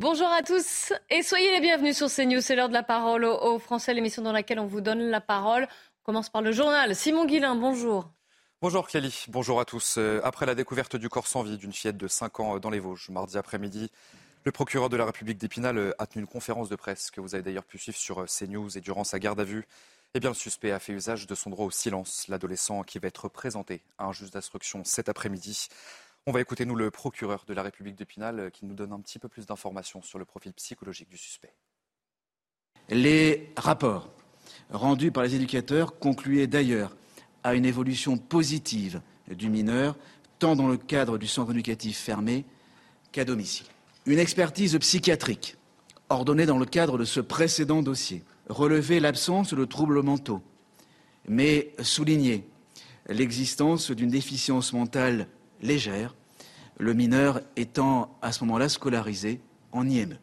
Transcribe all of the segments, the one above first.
Bonjour à tous et soyez les bienvenus sur CNews. C'est l'heure de la parole aux Français, l'émission dans laquelle on vous donne la parole. On commence par le journal. Simon Guillain, bonjour. Bonjour Clélie, bonjour à tous. Euh, après la découverte du corps sans vie d'une fillette de 5 ans dans les Vosges, mardi après-midi, le procureur de la République d'Épinal euh, a tenu une conférence de presse que vous avez d'ailleurs pu suivre sur euh, CNews et durant sa garde à vue. Eh le suspect a fait usage de son droit au silence, l'adolescent qui va être présenté à un juge d'instruction cet après-midi. On va écouter, nous, le procureur de la République d'Épinal qui nous donne un petit peu plus d'informations sur le profil psychologique du suspect. Les rapports rendus par les éducateurs concluaient d'ailleurs à une évolution positive du mineur, tant dans le cadre du centre éducatif fermé qu'à domicile. Une expertise psychiatrique ordonnée dans le cadre de ce précédent dossier relevait l'absence de troubles mentaux, mais soulignait l'existence d'une déficience mentale légère, le mineur étant à ce moment-là scolarisé en IME.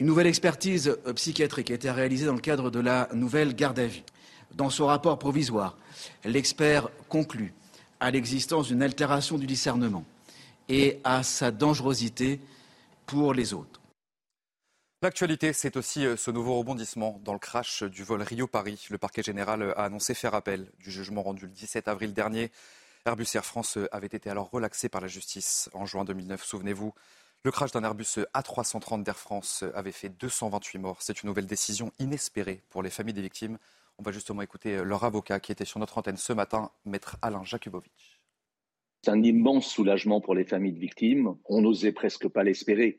Une nouvelle expertise psychiatrique a été réalisée dans le cadre de la nouvelle garde à vue. Dans son rapport provisoire, l'expert conclut à l'existence d'une altération du discernement et à sa dangerosité pour les autres. L'actualité, c'est aussi euh, ce nouveau rebondissement dans le crash du vol Rio-Paris. Le parquet général a annoncé faire appel du jugement rendu le 17 avril dernier. Airbus Air France avait été alors relaxé par la justice en juin 2009, souvenez-vous. Le crash d'un Airbus A330 d'Air France avait fait 228 morts. C'est une nouvelle décision inespérée pour les familles des victimes. On va justement écouter leur avocat qui était sur notre antenne ce matin, maître Alain Jakubowicz. C'est un immense soulagement pour les familles de victimes. On n'osait presque pas l'espérer.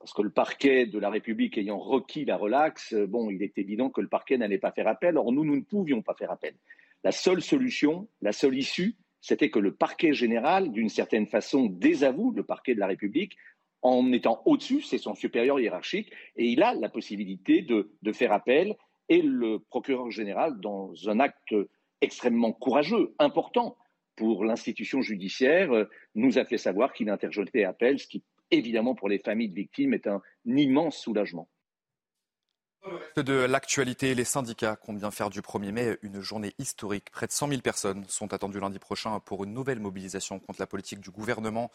Parce que le parquet de la République ayant requis la relaxe, bon, il est évident que le parquet n'allait pas faire appel. Or, nous, nous ne pouvions pas faire appel. La seule solution, la seule issue, c'était que le parquet général, d'une certaine façon, désavoue le parquet de la République en étant au-dessus, c'est son supérieur hiérarchique, et il a la possibilité de, faire appel. Et le procureur général, dans un acte extrêmement courageux, important, pour l'institution judiciaire, euh, nous a fait savoir qu'il interjetait appel, ce qui, évidemment, pour les familles de victimes, est un immense soulagement. De l'actualité, les syndicats comptent bien faire du 1er mai une journée historique. Près de 100 000 personnes sont attendues lundi prochain pour une nouvelle mobilisation contre la politique du gouvernement.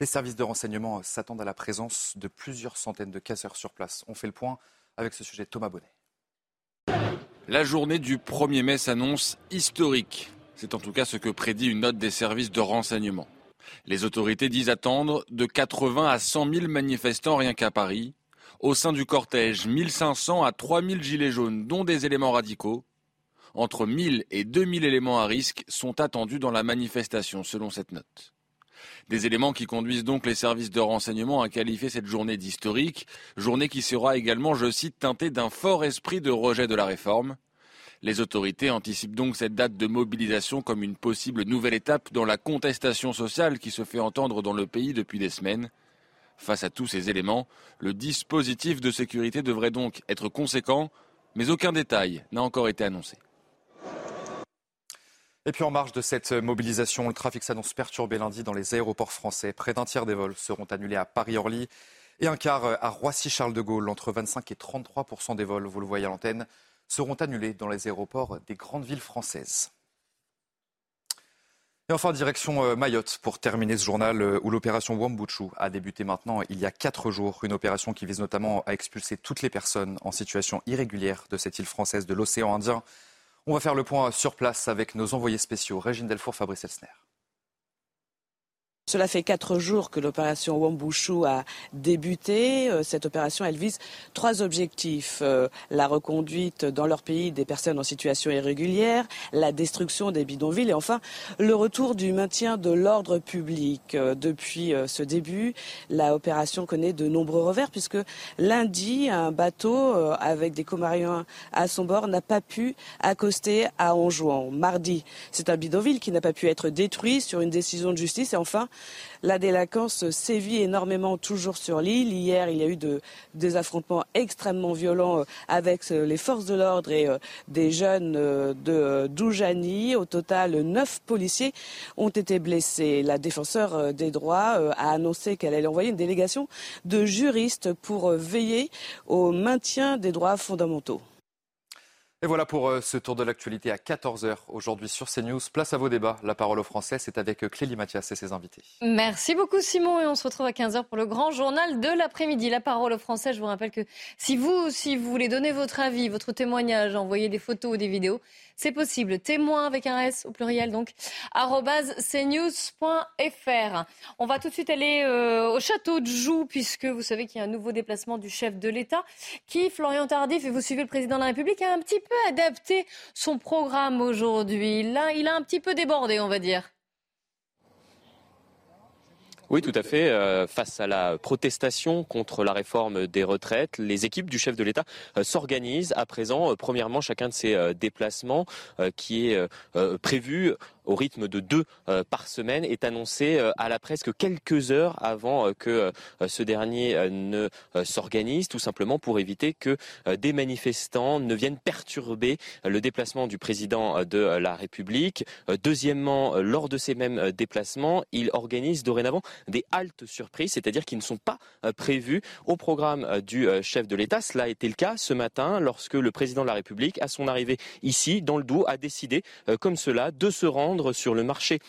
Les services de renseignement s'attendent à la présence de plusieurs centaines de casseurs sur place. On fait le point avec ce sujet Thomas Bonnet. La journée du 1er mai s'annonce historique. C'est en tout cas ce que prédit une note des services de renseignement. Les autorités disent attendre de 80 à 100 000 manifestants rien qu'à Paris. Au sein du cortège, 1500 à 3000 gilets jaunes, dont des éléments radicaux. Entre 1000 et 2000 éléments à risque sont attendus dans la manifestation, selon cette note. Des éléments qui conduisent donc les services de renseignement à qualifier cette journée d'historique, journée qui sera également, je cite, teintée d'un fort esprit de rejet de la réforme. Les autorités anticipent donc cette date de mobilisation comme une possible nouvelle étape dans la contestation sociale qui se fait entendre dans le pays depuis des semaines. Face à tous ces éléments, le dispositif de sécurité devrait donc être conséquent, mais aucun détail n'a encore été annoncé. Et puis en marge de cette mobilisation, le trafic s'annonce perturbé lundi dans les aéroports français. Près d'un tiers des vols seront annulés à Paris-Orly et un quart à Roissy-Charles de Gaulle. Entre 25 et 33% des vols, vous le voyez à l'antenne, seront annulés dans les aéroports des grandes villes françaises. Et enfin, direction euh, Mayotte pour terminer ce journal euh, où l'opération Wambuchu a débuté maintenant il y a quatre jours. Une opération qui vise notamment à expulser toutes les personnes en situation irrégulière de cette île française de l'océan Indien. On va faire le point sur place avec nos envoyés spéciaux, Régine Delfour, Fabrice Elsner. Cela fait quatre jours que l'opération Wambushu a débuté. Euh, cette opération, elle vise trois objectifs. Euh, la reconduite dans leur pays des personnes en situation irrégulière, la destruction des bidonvilles et enfin le retour du maintien de l'ordre public. Euh, depuis ce début, la opération connaît de nombreux revers puisque lundi, un bateau avec des Comariens à son bord n'a pas pu accoster à Anjouan. Mardi, c'est un bidonville qui n'a pas pu être détruit sur une décision de justice et enfin la délinquance sévit énormément toujours sur l'île. Hier, il y a eu des affrontements extrêmement violents euh, avec euh, les forces de l'ordre et euh, des jeunes de Doujani. Au total, neuf policiers ont été blessés. La défenseur des droits a annoncé qu'elle allait envoyer une délégation de juristes pour veiller au maintien des droits fondamentaux. Et voilà pour euh, ce tour de l'actualité à 14h aujourd'hui sur CNews. Place à vos débats. La parole aux Français, c'est avec euh, Clélie Mathias et ses invités. Merci beaucoup Simon et on se retrouve à 15h pour le grand journal de l'après-midi. La parole aux Français, je vous rappelle que si vous, si vous voulez donner votre avis, votre témoignage, envoyer des photos ou des vidéos, c'est possible. Témoin avec un S au pluriel, donc, cnews.fr. On va tout de suite aller euh, au château de Joux, puisque vous savez qu'il y a un nouveau déplacement du chef de l'État, qui, Florian Tardif, et vous suivez le président de la République, a un petit adapté son programme aujourd'hui. Là, il a un petit peu débordé, on va dire. Oui, tout à fait. Euh, face à la protestation contre la réforme des retraites, les équipes du chef de l'État euh, s'organisent à présent. Euh, premièrement, chacun de ces déplacements qui est prévu au rythme de deux euh, par semaine est annoncé euh, à la presse que quelques heures avant euh, que ce dernier ne s'organise, tout simplement pour éviter que des manifestants ne viennent perturber le déplacement du président de la République. Deuxièmement, lors de ces mêmes déplacements, il organise dorénavant des haltes surprises, c'est-à-dire qui ne sont pas prévues au programme du chef de l'État. Cela a été le cas ce matin lorsque le président de la République, à son arrivée ici, dans le Doubs, a décidé, comme cela, de se rendre sur le marché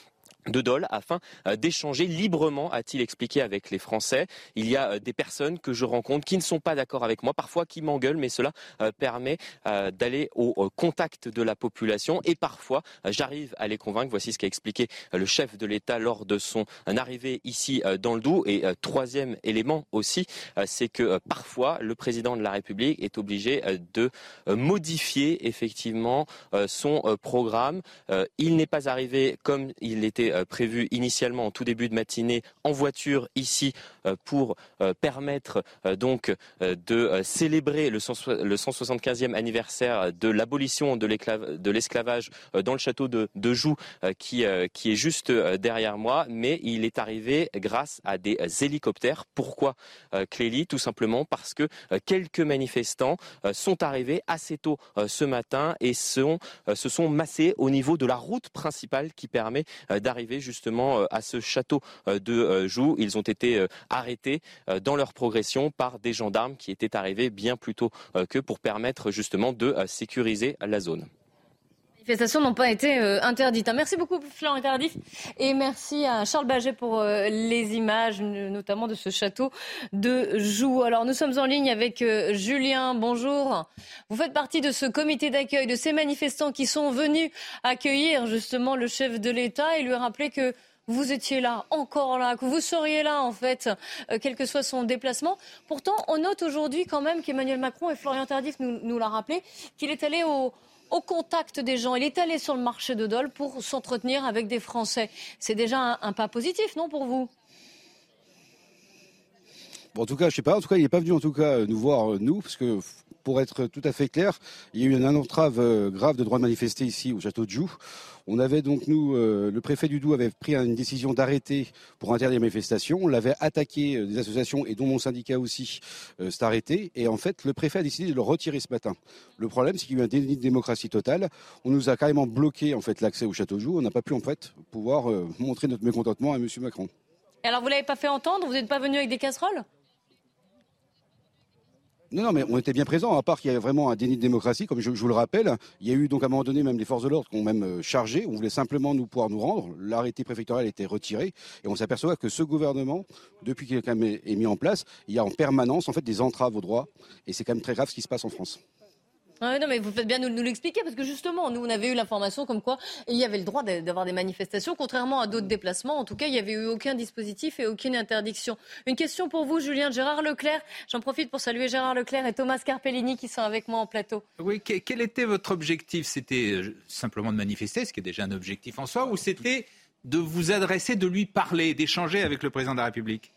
de Dole afin euh, d'échanger librement, a-t-il expliqué avec les Français. Il y a euh, des personnes que je rencontre qui ne sont pas d'accord avec moi, parfois qui m'engueulent, mais cela euh, permet d'aller au contact de la population et parfois j'arrive à les convaincre. Voici ce qu'a expliqué le chef de l'État lors de son arrivée ici dans le Doubs. Et troisième élément aussi, c'est que parfois le président de la République est obligé de modifier effectivement son programme. Il n'est pas arrivé comme il était prévu initialement en tout début de matinée en voiture ici euh, pour euh, permettre donc de célébrer le 175e anniversaire de l'abolition de l'esclavage dans le château de, Joux qui, qui est juste derrière moi, mais il est arrivé grâce à des hélicoptères. Pourquoi Clélie? Tout simplement parce que quelques manifestants sont arrivés assez tôt ce matin et sont, se sont massés au niveau de la route principale qui permet d'arriver justement euh, à ce château euh, de euh, Joux. Ils ont été arrêtés dans leur progression par des gendarmes qui étaient arrivés bien plus tôt que pour permettre justement de sécuriser la zone manifestations n'ont pas été interdites. Merci beaucoup, Florent Tardif. Et merci à Charles Baget pour les images, notamment de ce château de Joux. Alors, nous sommes en ligne avec Julien. Bonjour. Vous faites partie de ce comité d'accueil, de ces manifestants qui sont venus accueillir justement le chef de l'État et lui rappeler que vous étiez là, encore là, que vous seriez là, en fait, quel que soit son déplacement. Pourtant, on note aujourd'hui quand même qu'Emmanuel Macron et Florian Tardif nous, nous l'a rappelé, qu'il est allé au, au contact des gens. Il est allé sur le marché de Dole pour s'entretenir avec des Français. C'est déjà un, pas positif, non, pour vous? En tout cas, je sais pas. En tout cas, il n'est pas venu en tout cas nous voir euh, nous, parce que pour être tout à fait clair, il y a eu une entrave euh, grave de droit de manifester ici au château de Joux. Euh, le préfet du Doubs avait pris une décision d'arrêter pour interdire les manifestations. On l'avait attaqué euh, des associations et dont mon syndicat aussi euh, s'est arrêté. Et en fait, le préfet a décidé de le retirer ce matin. Le problème, c'est qu'il y a eu un déni de démocratie totale. On nous a carrément bloqué en fait l'accès au château de Joux. On n'a pas pu en fait pouvoir montrer notre mécontentement à M. Macron. Et alors, vous l'avez pas fait entendre? Vous n'êtes pas venu avec des casseroles? Non, non, mais on était bien présents, à part qu'il y avait vraiment un déni de démocratie, comme je, vous le rappelle. Il y a eu donc à un moment donné même les forces de l'ordre qui ont même euh, chargé. On voulait simplement nous pouvoir nous rendre. L'arrêté préfectoral était retiré. Et on s'aperçoit que ce gouvernement, depuis qu'il est mis en place, il y a en permanence en fait des entraves aux droits. Et c'est quand même très grave ce qui se passe en France. Ah non, mais vous faites bien nous, nous l'expliquer parce que justement, nous, on avait eu l'information comme quoi il y avait le droit d'avoir des manifestations, contrairement à d'autres déplacements. En tout cas, il n'y avait eu aucun dispositif et aucune interdiction. Une question pour vous, Julien. Gérard Leclerc, j'en profite pour saluer Gérard Leclerc et Thomas Carpellini qui sont avec moi en plateau. Oui, quel était votre objectif? C'était euh, simplement de manifester, ce qui est déjà un objectif en soi, ou c'était de vous adresser, de lui parler, d'échanger avec le président de la République?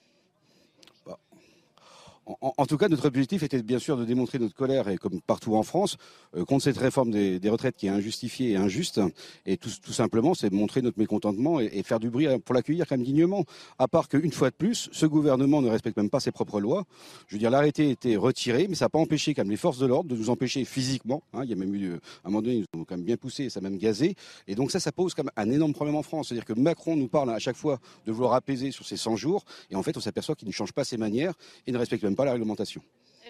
En, tout cas, notre objectif était bien sûr de démontrer notre colère, et comme partout en France, euh, contre cette réforme des, retraites qui est injustifiée et injuste. Et tout, simplement, c'est montrer notre mécontentement et, faire du bruit pour l'accueillir quand même dignement. À part qu'une fois de plus, ce gouvernement ne respecte même pas ses propres lois. Je veux dire, l'arrêté été retiré, mais ça n'a pas empêché quand même les forces de l'ordre de nous empêcher physiquement. Hein. il y a même eu, à un moment donné, ils nous ont quand même bien poussé, ça a même gazé. Et donc ça, ça pose quand même un énorme problème en France. C'est-à-dire que Macron nous parle à chaque fois de vouloir apaiser sur ces 100 jours, et en fait, on s'aperçoit qu'il ne change pas ses manières et ne respecte même pas la réglementation.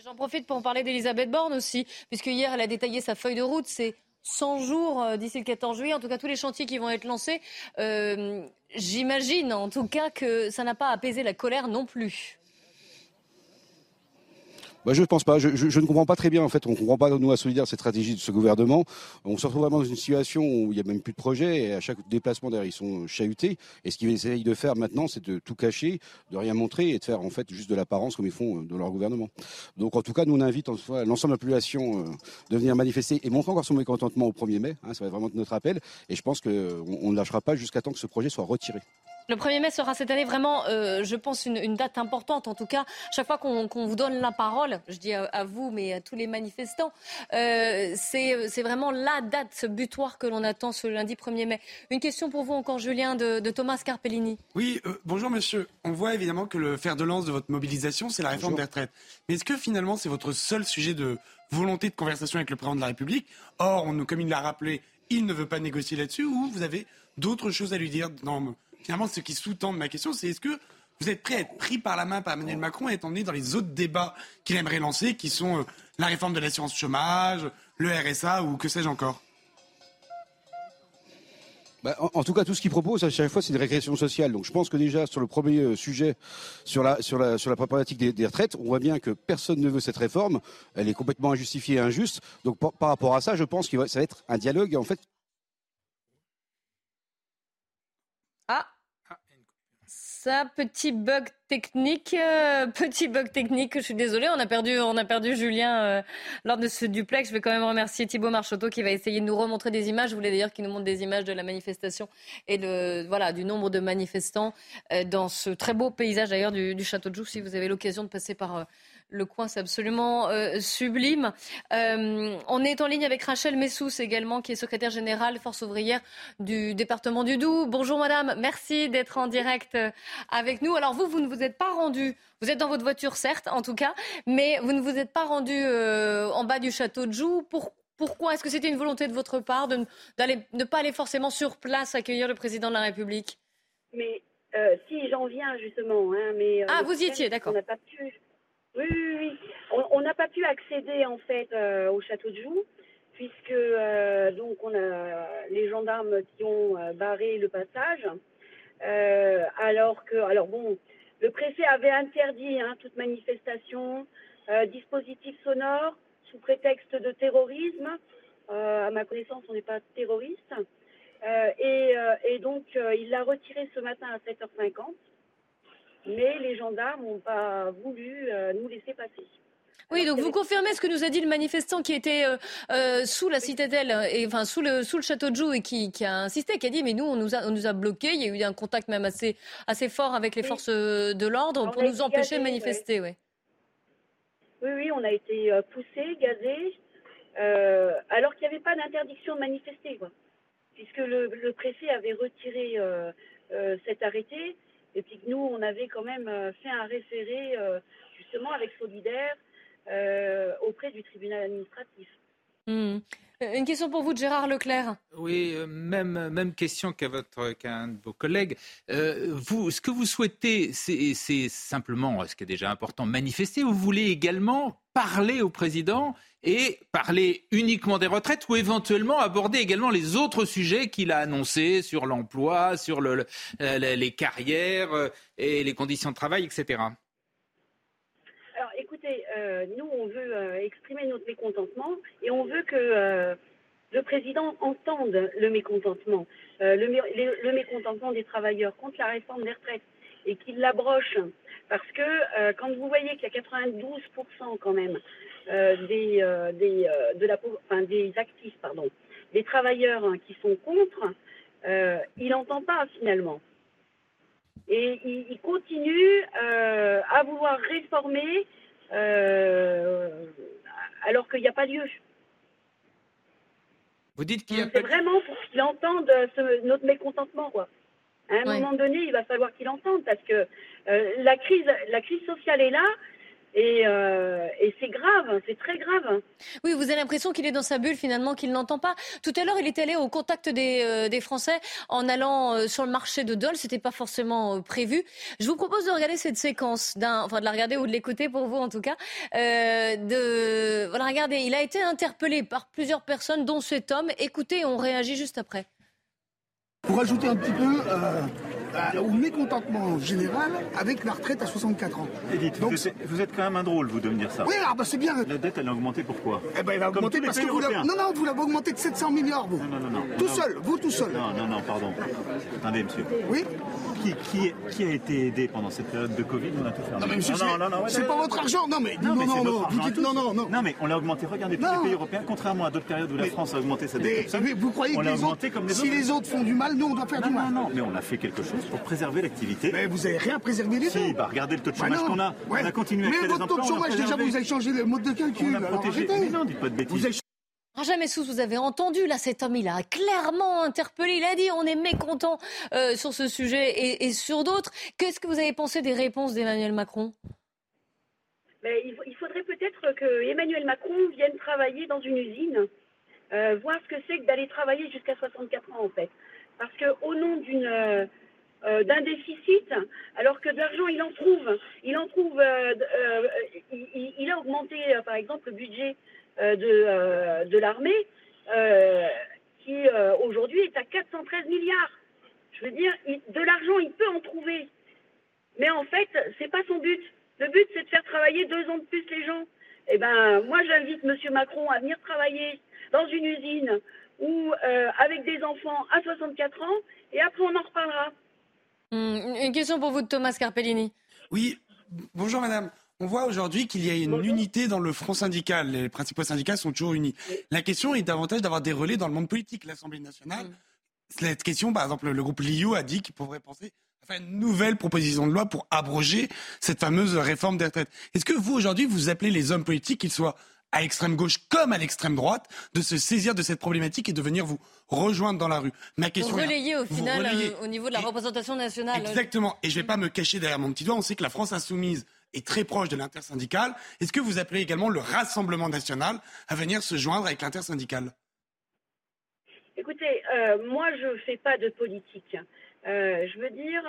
J'en profite pour en parler d'Elisabeth Borne aussi, puisque hier elle a détaillé sa feuille de route. C'est 100 jours euh, d'ici le 14 juillet, en tout cas tous les chantiers qui vont être lancés. Euh, j'imagine en tout cas que ça n'a pas apaisé la colère non plus. Bah, je ne pense pas. Je, ne comprends pas très bien. En fait, on ne comprend pas, nous, à Solidaire, cette stratégie de ce gouvernement. On se retrouve vraiment dans une situation où il n'y a même plus de projet et à chaque déplacement, d'ailleurs, ils sont chahutés. Et ce qu'ils essayent de faire maintenant, c'est de tout cacher, de rien montrer et de faire, en fait, juste de l'apparence comme ils font euh, dans leur gouvernement. Donc, en tout cas, nous, on invite l'ensemble de la population euh, de venir manifester et montrer encore son mécontentement au 1er mai. Hein, ça va être vraiment notre appel. Et je pense qu'on ne lâchera pas jusqu'à temps que ce projet soit retiré. Le 1er mai sera cette année vraiment, euh, je pense, une, une, date importante. En tout cas, chaque fois qu'on qu vous donne la parole, je dis à, à, vous, mais à tous les manifestants, euh, c'est vraiment la date, ce butoir que l'on attend ce lundi 1er mai. Une question pour vous encore, Julien, de, de Thomas Carpellini. Oui, euh, bonjour monsieur. On voit évidemment que le fer de lance de votre mobilisation, c'est la réforme bonjour. des retraites. Mais est-ce que finalement, c'est votre seul sujet de volonté de conversation avec le président de la République? Or, on, comme il l'a rappelé, il ne veut pas négocier là-dessus ou vous avez d'autres choses à lui dire dans finalement, ce qui sous-tend ma question, c'est est-ce que vous êtes prêt à être pris par la main par Emmanuel Macron et étant donné dans les autres débats qu'il aimerait lancer, qui sont euh, la réforme de l'assurance chômage, le RSA ou que sais-je encore? Bah, en, tout cas, tout ce qu'il propose à chaque fois, c'est une régression sociale. Donc, je pense que déjà sur le premier euh, sujet, sur la problématique des, des, retraites, on voit bien que personne ne veut cette réforme. Elle est complètement injustifiée et injuste. Donc, par, par rapport à ça, je pense que ça va être un dialogue en fait Ah ça, petit bug technique, euh, petit bug technique. Je suis désolée, on a perdu, on a perdu Julien euh, lors de ce duplex. Je vais quand même remercier Thibaut Marchoteau qui va essayer de nous remontrer des images. Je voulais d'ailleurs qu'il nous montre des images de la manifestation et de, voilà, du nombre de manifestants euh, dans ce très beau paysage d'ailleurs du, du, château de Joux. Si vous avez l'occasion de passer par le coin, c'est absolument euh, sublime. Euh, on est en ligne avec Rachel Messous également, qui est secrétaire générale Force ouvrière du département du Doubs. Bonjour madame, merci d'être en direct euh, avec nous. Alors vous, vous ne vous êtes pas rendu, vous êtes dans votre voiture certes en tout cas, mais vous ne vous êtes pas rendu euh, en bas du château de Joux. Pour, pourquoi? Est-ce que c'était une volonté de votre part de ne pas aller forcément sur place accueillir le président de la République? Mais euh, si j'en viens justement, hein, mais ah vous y étiez, d'accord. On n'a pas pu oui. On n'a pas pu accéder en fait euh, au château de Joux puisque euh, donc on a les gendarmes qui ont euh, barré le passage. alors que, alors bon, le préfet avait interdit hein, toute manifestation, dispositif sonore sous prétexte de terrorisme. à ma connaissance, on n'est pas terroriste. Et, et, donc, il l'a retiré ce matin à 7h50 mais les gendarmes n'ont pas voulu euh, nous laisser passer. Oui, donc vous confirmez ce que nous a dit le manifestant qui était euh, euh, sous la citadelle, et, enfin sous le, sous le château de Joux et qui, qui, a insisté, qui a dit mais nous on nous a, on nous a bloqués, il y a eu un contact même assez, assez fort avec les forces de l'ordre pour nous empêcher de manifester. Ouais. Oui, oui, on a été poussés, gazés, euh, alors qu'il n'y avait pas d'interdiction de manifester, quoi. puisque le, le, préfet avait retiré cet arrêté. Et puis que nous, on avait quand même euh, fait un référé, euh, justement, avec Solidaire, euh, auprès du tribunal administratif. Mmh. Une question pour vous Gérard Leclerc. Oui, même, même question qu'à votre qu'un de vos collègues. Euh, vous, ce que vous souhaitez, c'est simplement, ce qui est déjà important, manifester. Vous voulez également parler au président et parler uniquement des retraites ou éventuellement aborder également les autres sujets qu'il a annoncés sur l'emploi, sur le, les carrières et les conditions de travail, etc. Euh, nous on veut euh, exprimer notre mécontentement et on veut que euh, le président entende le mécontentement, le, mécontentement des travailleurs contre la réforme des retraites et qu'il l'abroche. Parce que quand vous voyez qu'il y a 92% quand même des, actifs, pardon, des travailleurs hein, qui sont contre, il n'entend pas finalement. Et il continue à vouloir réformer alors qu'il n'y a pas lieu. Vous dites qu'il y a C'est vraiment pour qu'il entende ce, notre mécontentement, quoi. À un ouais. moment donné, il va falloir qu'il entende parce que euh, la crise, la crise sociale est là, et, euh, et c'est grave, c'est très grave. Oui, vous avez l'impression qu'il est dans sa bulle finalement, qu'il n'entend pas. Tout à l'heure, il est allé au contact des, euh, des Français en allant euh, sur le marché de Dole. C'était pas forcément euh, prévu. Je vous propose de regarder cette séquence, enfin de la regarder ou de l'écouter pour vous en tout cas. de, voilà, regardez, il a été interpellé par plusieurs personnes, dont cet homme. Écoutez, on réagit juste après. Pour ajouter un petit peu, euh, au mécontentement général avec la retraite à 64 ans. Donc, vous, êtes, quand même un drôle, vous, de me dire ça. Oui, ah bah c'est bien. La dette, elle a augmenté pourquoi Eh ben, elle a augmenté parce que vous l'avez... Non, non, vous l'avez augmenté de 700 milliards, vous. Non, non, non. Tout seul, vous tout seul. Non, non, non, pardon. Attendez, monsieur. Oui qui, qui, qui, a été aidé pendant cette période de Covid On a tout fait. Non, mais monsieur, non, non, non, c'est pas votre argent. Non, mais non, non, non, non, non, non, non. Non, mais on l'a augmenté. Regardez, tous les pays européens, contrairement à d'autres périodes où la France a augmenté sa dette. Mais vous croyez que les autres, si les autres font du mal, nous, on doit faire du mal Non, non, mais on a fait quelque chose pour préserver l'activité mais vous n'avez rien préservé les Si, bah regardez le taux de chômage qu'on a. On a continué à créer Mais votre taux de chômage, déjà, vous avez changé le mode de calcul. On a protégé. Mais non, dites pas de bêtises. Jamais sous, vous avez entendu, là, cet homme, il a clairement interpellé, il a dit, on est mécontent euh, sur ce sujet et, et sur d'autres. Qu'est-ce que vous avez pensé des réponses d'Emmanuel Macron? Mais il, faudrait peut-être que Emmanuel Macron vienne travailler dans une usine, euh, voir ce que c'est que d'aller travailler jusqu'à 64 ans, en fait. Parce qu'au nom d'une euh, d'un déficit, alors que de l'argent, il en trouve. Il en trouve. Euh, euh, il, a augmenté, par exemple, le budget de, l'armée, qui aujourd'hui est à 413 milliards. Je veux dire, de l'argent, il peut en trouver. Mais en fait, c'est pas son but. Le but, c'est de faire travailler deux ans de plus les gens. Eh ben, moi, j'invite M. Macron à venir travailler dans une usine ou avec des enfants à 64 ans, et après, on en reparlera. Hmm, une question pour vous de Thomas Carpellini. Oui, bonjour madame. On voit aujourd'hui qu'il y a une unité dans le front syndical. Les principaux syndicats sont toujours unis. La question est davantage d'avoir des relais dans le monde politique. L'Assemblée nationale, hmm. cette question, par exemple, le groupe LIO a dit qu'il pourrait penser à faire une nouvelle proposition de loi pour abroger cette fameuse réforme des retraites. Est-ce que vous, aujourd'hui, vous appelez les hommes politiques, qu'ils soient à l'extrême gauche comme à l'extrême droite, de se saisir de cette problématique et de venir vous rejoindre dans la rue. Ma question vous relayer au final euh, au niveau de la représentation nationale. Exactement. Et je ne vais pas me cacher derrière mon petit doigt. On sait que la France insoumise est très proche de l'intersyndicale. Est-ce que vous appelez également le Rassemblement national à venir se joindre avec l'intersyndicale? Écoutez, euh, moi je ne fais pas de politique. Euh, je veux dire,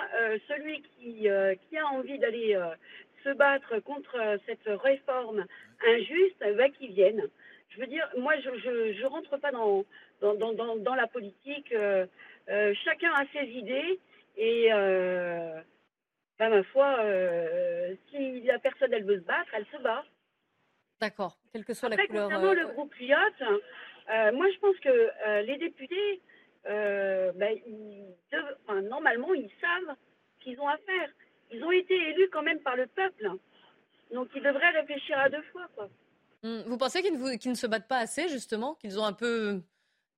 celui qui, qui, a envie d'aller se battre contre cette réforme injuste, va qu'il vienne. Je veux dire, moi, je ne rentre pas dans, dans, dans, dans la politique. Euh, euh, chacun a ses idées et, euh, ben, ma foi, si la personne, elle veut se battre, elle se bat. D'accord, quelle que soit la couleur. Concernant le groupe Lyot, moi, je pense que les députés, ben, normalement, ils savent ce qu'ils ont à faire. Ils ont été élus quand même par le peuple. Donc ils devraient réfléchir à deux fois. Quoi. Hmm, vous pensez qu'ils ne, ne, se battent pas assez, justement Qu'ils ont un peu,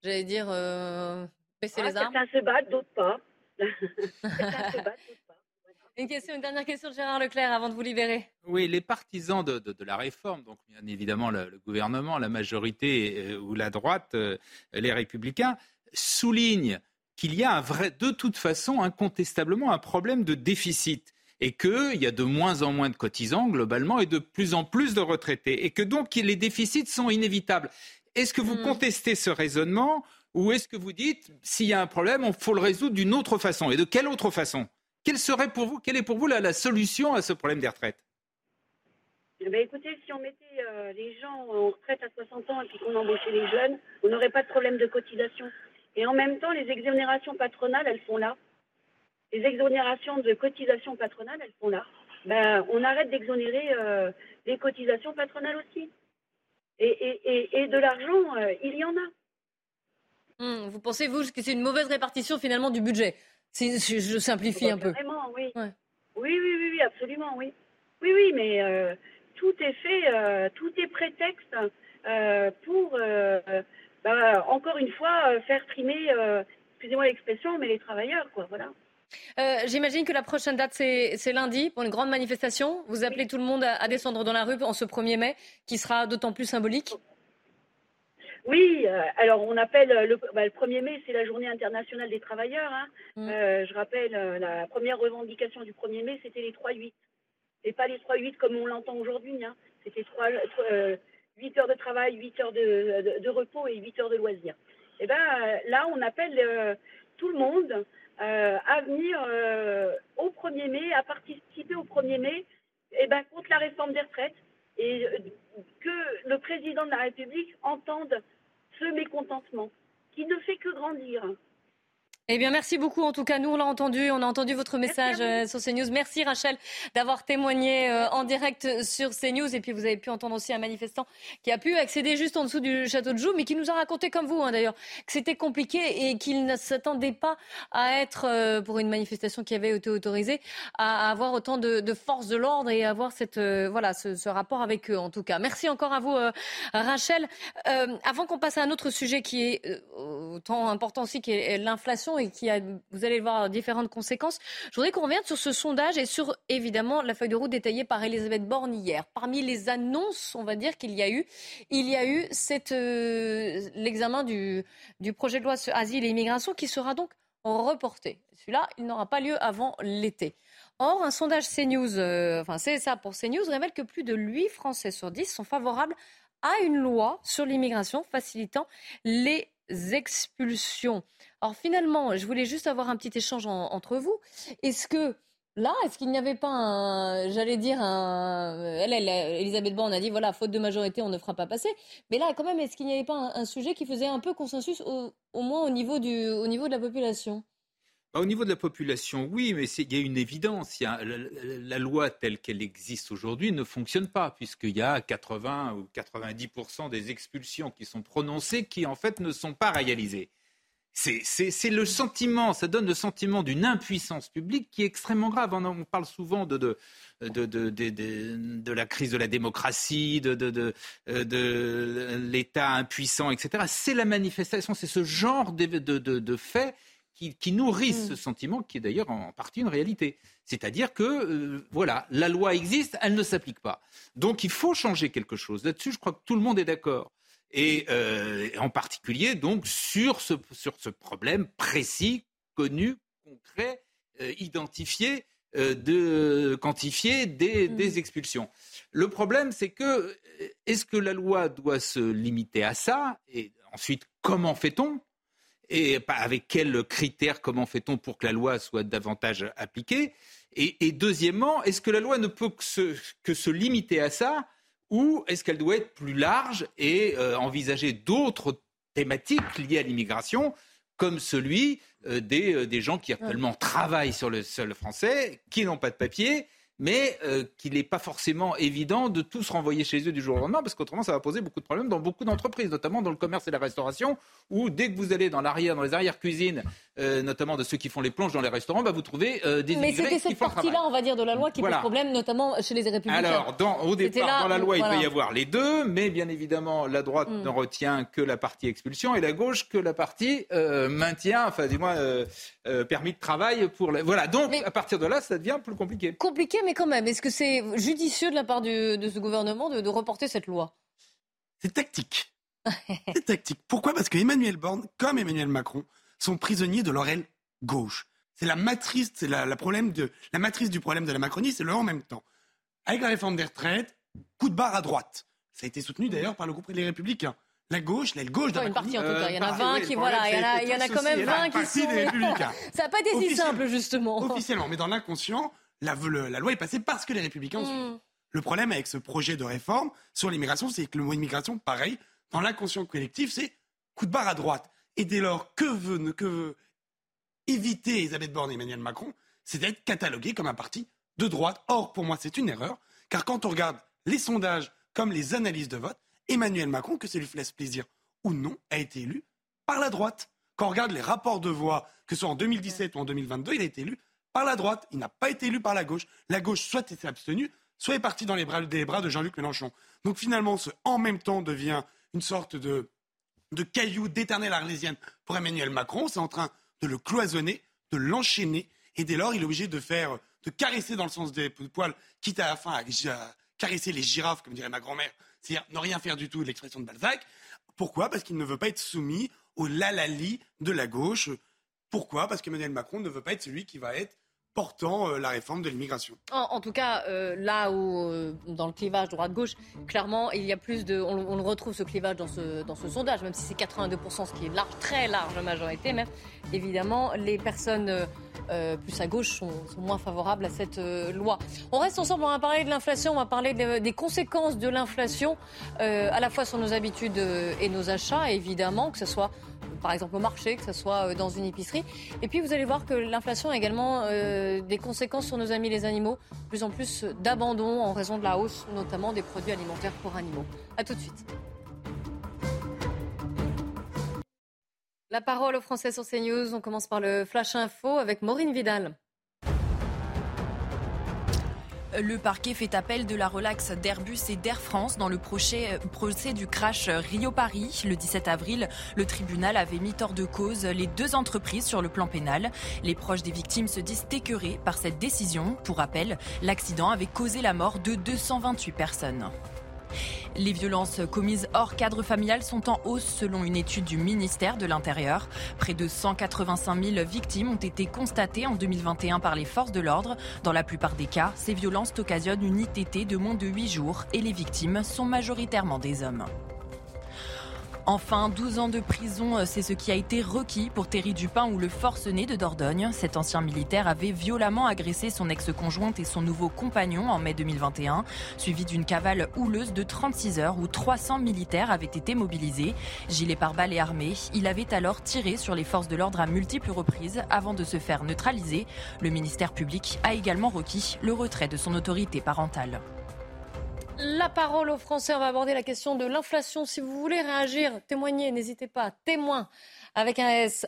j'allais dire, euh, baissé les armes? Certains se battent, d'autres pas. certains se battent, d'autres pas. Une, question, une dernière question de Gérard Leclerc avant de vous libérer. Oui, les partisans de, de, la réforme, donc bien évidemment le, gouvernement, la majorité euh, ou la droite, euh, les républicains, soulignent qu'il y a un vrai, de toute façon, incontestablement, un problème de déficit et qu'il y a de moins en moins de cotisants globalement et de plus en plus de retraités et que donc les déficits sont inévitables. Est-ce que vous mm. contestez ce raisonnement ou est-ce que vous dites s'il y a un problème, il faut le résoudre d'une autre façon? Et de quelle autre façon? Quelle serait pour vous, quelle est pour vous la, solution à ce problème des retraites? Eh ben, écoutez, si on mettait euh, les gens en retraite à 60 ans et puis qu'on embauchait les jeunes, on n'aurait pas de problème de cotisation. Et en même temps, les exonérations patronales, elles sont là les exonérations de cotisations patronales, elles sont là. Ben, on arrête d'exonérer euh, les cotisations patronales aussi. Et, de l'argent, euh, il y en a. Hmm, vous pensez, vous, que c'est une mauvaise répartition finalement du budget? Si, je, simplifie un peu. Vraiment, oui. oui. Oui, oui, oui, absolument, oui. Oui, oui, mais euh, tout est fait, tout est prétexte pour, ben, encore une fois, faire trimer, excusez-moi l'expression, mais les travailleurs, quoi, voilà. Euh, j'imagine que la prochaine date, c'est lundi pour une grande manifestation. Vous appelez tout le monde à, descendre dans la rue en ce 1er mai, qui sera d'autant plus symbolique oui, euh, alors on appelle le, 1er bah, mai, c'est la journée internationale des travailleurs. Hein. Mm. Euh, je rappelle, la première revendication du 1er mai, c'était les 3-8. et pas les 3-8 comme on l'entend aujourd'hui. Hein. C'était 3, 8 heures de travail, 8 heures de, de, repos et 8 heures de loisirs. Et eh ben là, on appelle tout le monde à venir au 1er mai, à participer au 1er mai eh ben, contre la réforme des retraites et que le président de la République entende ce mécontentement qui ne fait que grandir. Eh bien, merci beaucoup. En tout cas, nous, on l'a entendu. On a entendu votre message euh, sur CNews. Merci, Rachel, d'avoir témoigné euh, en direct sur CNews. Et puis, vous avez pu entendre aussi un manifestant qui a pu accéder juste en dessous du château de Joux, mais qui nous a raconté, comme vous, hein, d'ailleurs, que c'était compliqué et qu'il ne s'attendait pas à être, euh, pour une manifestation qui avait été autorisée, à avoir autant de, de force de l'ordre et avoir cette, voilà, ce, ce, rapport avec eux, en tout cas. Merci encore à vous, Rachel. avant qu'on passe à un autre sujet qui est autant important aussi, qui est l'inflation, et qui a, vous allez voir, différentes conséquences. Je voudrais qu'on revienne sur ce sondage et sur, évidemment, la feuille de route détaillée par Elisabeth Borne hier. Parmi les annonces, on va dire qu'il y a eu, il y a eu euh, l'examen du, projet de loi sur asile et immigration qui sera donc reporté. Celui-là, il n'aura pas lieu avant l'été. Or, un sondage CNews, euh, enfin c'est ça pour CNews, révèle que plus de 8 Français sur 10 sont favorables à une loi sur l'immigration facilitant les expulsions. Alors finalement, je voulais juste avoir un petit échange entre vous. Est-ce que là, est-ce qu'il n'y avait pas un, j'allais dire un, Elisabeth Borne a dit voilà, faute de majorité, on ne fera pas passer. Mais là, quand même, est-ce qu'il n'y avait pas un, sujet qui faisait un peu consensus, au, moins au niveau du, au niveau de la population? Au niveau de la population, oui, mais il y a une évidence. la, loi telle qu'elle existe aujourd'hui ne fonctionne pas, puisqu'il y a 80 ou 90% des expulsions qui sont prononcées qui, en fait, ne sont pas réalisées. C'est le sentiment, ça donne le sentiment d'une impuissance publique qui est extrêmement grave. On, parle souvent de, de, la crise de la démocratie, de, l'État impuissant, etc. C'est la manifestation, c'est ce genre de, faits qui, nourrissent ce mm. sentiment, qui est d'ailleurs en partie une réalité. C'est-à-dire que, euh, voilà, la loi existe, elle ne s'applique pas. Donc il faut changer quelque chose. Là-dessus, je crois que tout le monde est d'accord et euh, en particulier donc sur ce, sur ce problème précis, connu, concret, euh, identifié, de, quantifié des, mmh. des, expulsions. Le problème, c'est que est-ce que la loi doit se limiter à ça? Et ensuite, comment fait-on? Et avec quels critères, comment fait-on pour que la loi soit davantage appliquée? Et, et, deuxièmement, est-ce que la loi ne peut que se, que se limiter à ça? Ou est-ce qu'elle doit être plus large et euh, envisager d'autres thématiques liées à l'immigration, comme celui euh, des, euh, des, gens qui actuellement travaillent sur le sol français, qui n'ont pas de papier mais euh, qu'il n'est pas forcément évident de tous renvoyer chez eux du jour au lendemain, parce qu'autrement, ça va poser beaucoup de problèmes dans beaucoup d'entreprises, notamment dans le commerce et la restauration, où dès que vous allez dans l'arrière, dans les arrières-cuisines, euh, notamment de ceux qui font les plonges dans les restaurants, bah, vous trouvez euh, des Mais c'était cette partie-là, on va dire, de la loi qui pose problème, notamment chez les républicains. Alors, dans, au départ, dans la loi, il peut y avoir les deux, mais bien évidemment, la droite mm. ne retient que la partie expulsion et la gauche que la partie maintien, enfin, dis-moi, permis de travail pour... La... Voilà, donc, à partir de là, ça devient plus compliqué. Compliqué, mais quand même, est-ce que c'est judicieux de la part de ce gouvernement de, reporter cette loi? C'est tactique. c'est tactique. Pourquoi? Parce que Emmanuel Borne, comme Emmanuel Macron, sont prisonniers de leur aile gauche. C'est la matrice, c'est la, problème de, la matrice du problème de la Macronie, c'est le en même temps. Avec la réforme des retraites, coup de barre à droite. Ça a été soutenu d'ailleurs par le groupe des Républicains. La gauche, l'aile gauche de la une partie en tout cas. Il y en a 20 qui, voilà, il y en a, quand même 20 qui sont. Ça n'a pas été si simple justement. Officiellement, mais dans l'inconscient, la, loi est passée parce que les républicains ont suivi. Mm. Le problème avec ce projet de réforme sur l'immigration, c'est que le mot immigration, pareil, dans l'inconscient collectif, c'est coup de barre à droite. Et dès lors, que veut, que veut éviter Elisabeth Borne et Emmanuel Macron C'est d'être catalogué comme un parti de droite. Or, pour moi, c'est une erreur, car quand on regarde les sondages comme les analyses de vote, Emmanuel Macron, que ça lui laisse plaisir ou non, a été élu par la droite. Quand on regarde les rapports de voix, que ce soit en 2017 ou en 2022, il a été élu par la droite. Il n'a pas été élu par la gauche. La gauche soit était abstenue, soit est partie dans les bras, de Jean-Luc Mélenchon. Donc finalement, ce en même temps devient une sorte de, de caillou d'éternelle arlésienne pour Emmanuel Macron. C'est en train de le cloisonner, de l'enchaîner. Et dès lors, il est obligé de faire, de caresser dans le sens des poils, quitte à la fin à, caresser les girafes, comme dirait ma grand-mère, c'est-à-dire ne rien faire du tout, l'expression de Balzac. Pourquoi? Parce qu'il ne veut pas être soumis au lalali de la gauche. Pourquoi? Parce qu'Emmanuel Macron ne veut pas être celui qui va être portant la réforme de l'immigration. En, tout cas, là où, dans le clivage droite-gauche, clairement, il y a plus de. On, le retrouve ce clivage dans ce, dans ce sondage, même si c'est 82%, ce qui est large, très large majorité, même. Évidemment, les personnes euh, plus à gauche sont, moins favorables à cette euh, loi. On reste ensemble, on va parler de l'inflation, on va parler des conséquences de l'inflation, euh, à la fois sur nos habitudes et nos achats, évidemment, que ce soit par exemple au marché, que ce soit dans une épicerie. Et puis vous allez voir que l'inflation a également des conséquences sur nos amis les animaux, plus en plus d'abandon en raison de la hausse notamment des produits alimentaires pour animaux. A tout de suite. La parole aux Français sur CNews. On commence par le Flash Info avec Maureen Vidal. Le parquet fait appel de la relaxe d'Airbus et d'Air France dans le procès, du crash Rio-Paris. Le 17 avril, le tribunal avait mis hors de cause les deux entreprises sur le plan pénal. Les proches des victimes se disent écœurés par cette décision. Pour rappel, l'accident avait causé la mort de 228 personnes. Les violences commises hors cadre familial sont en hausse selon une étude du ministère de l'Intérieur. Près de 185 000 victimes ont été constatées en 2021 par les forces de l'ordre. Dans la plupart des cas, ces violences occasionnent une ITT de moins de 8 jours et les victimes sont majoritairement des hommes. Enfin, 12 ans de prison, euh, c'est ce qui a été requis pour Thierry Dupin ou le forcené de Dordogne. Cet ancien militaire avait violemment agressé son ex-conjointe et son nouveau compagnon en mai 2021, suivi d'une cavale houleuse de 36 heures où 300 militaires avaient été mobilisés. Gilet pare-balles et armé, il avait alors tiré sur les forces de l'ordre à multiples reprises avant de se faire neutraliser. Le ministère public a également requis le retrait de son autorité parentale. La parole aux Français, on va aborder la question de l'inflation. Si vous voulez réagir, témoigner, n'hésitez pas, témoin avec un s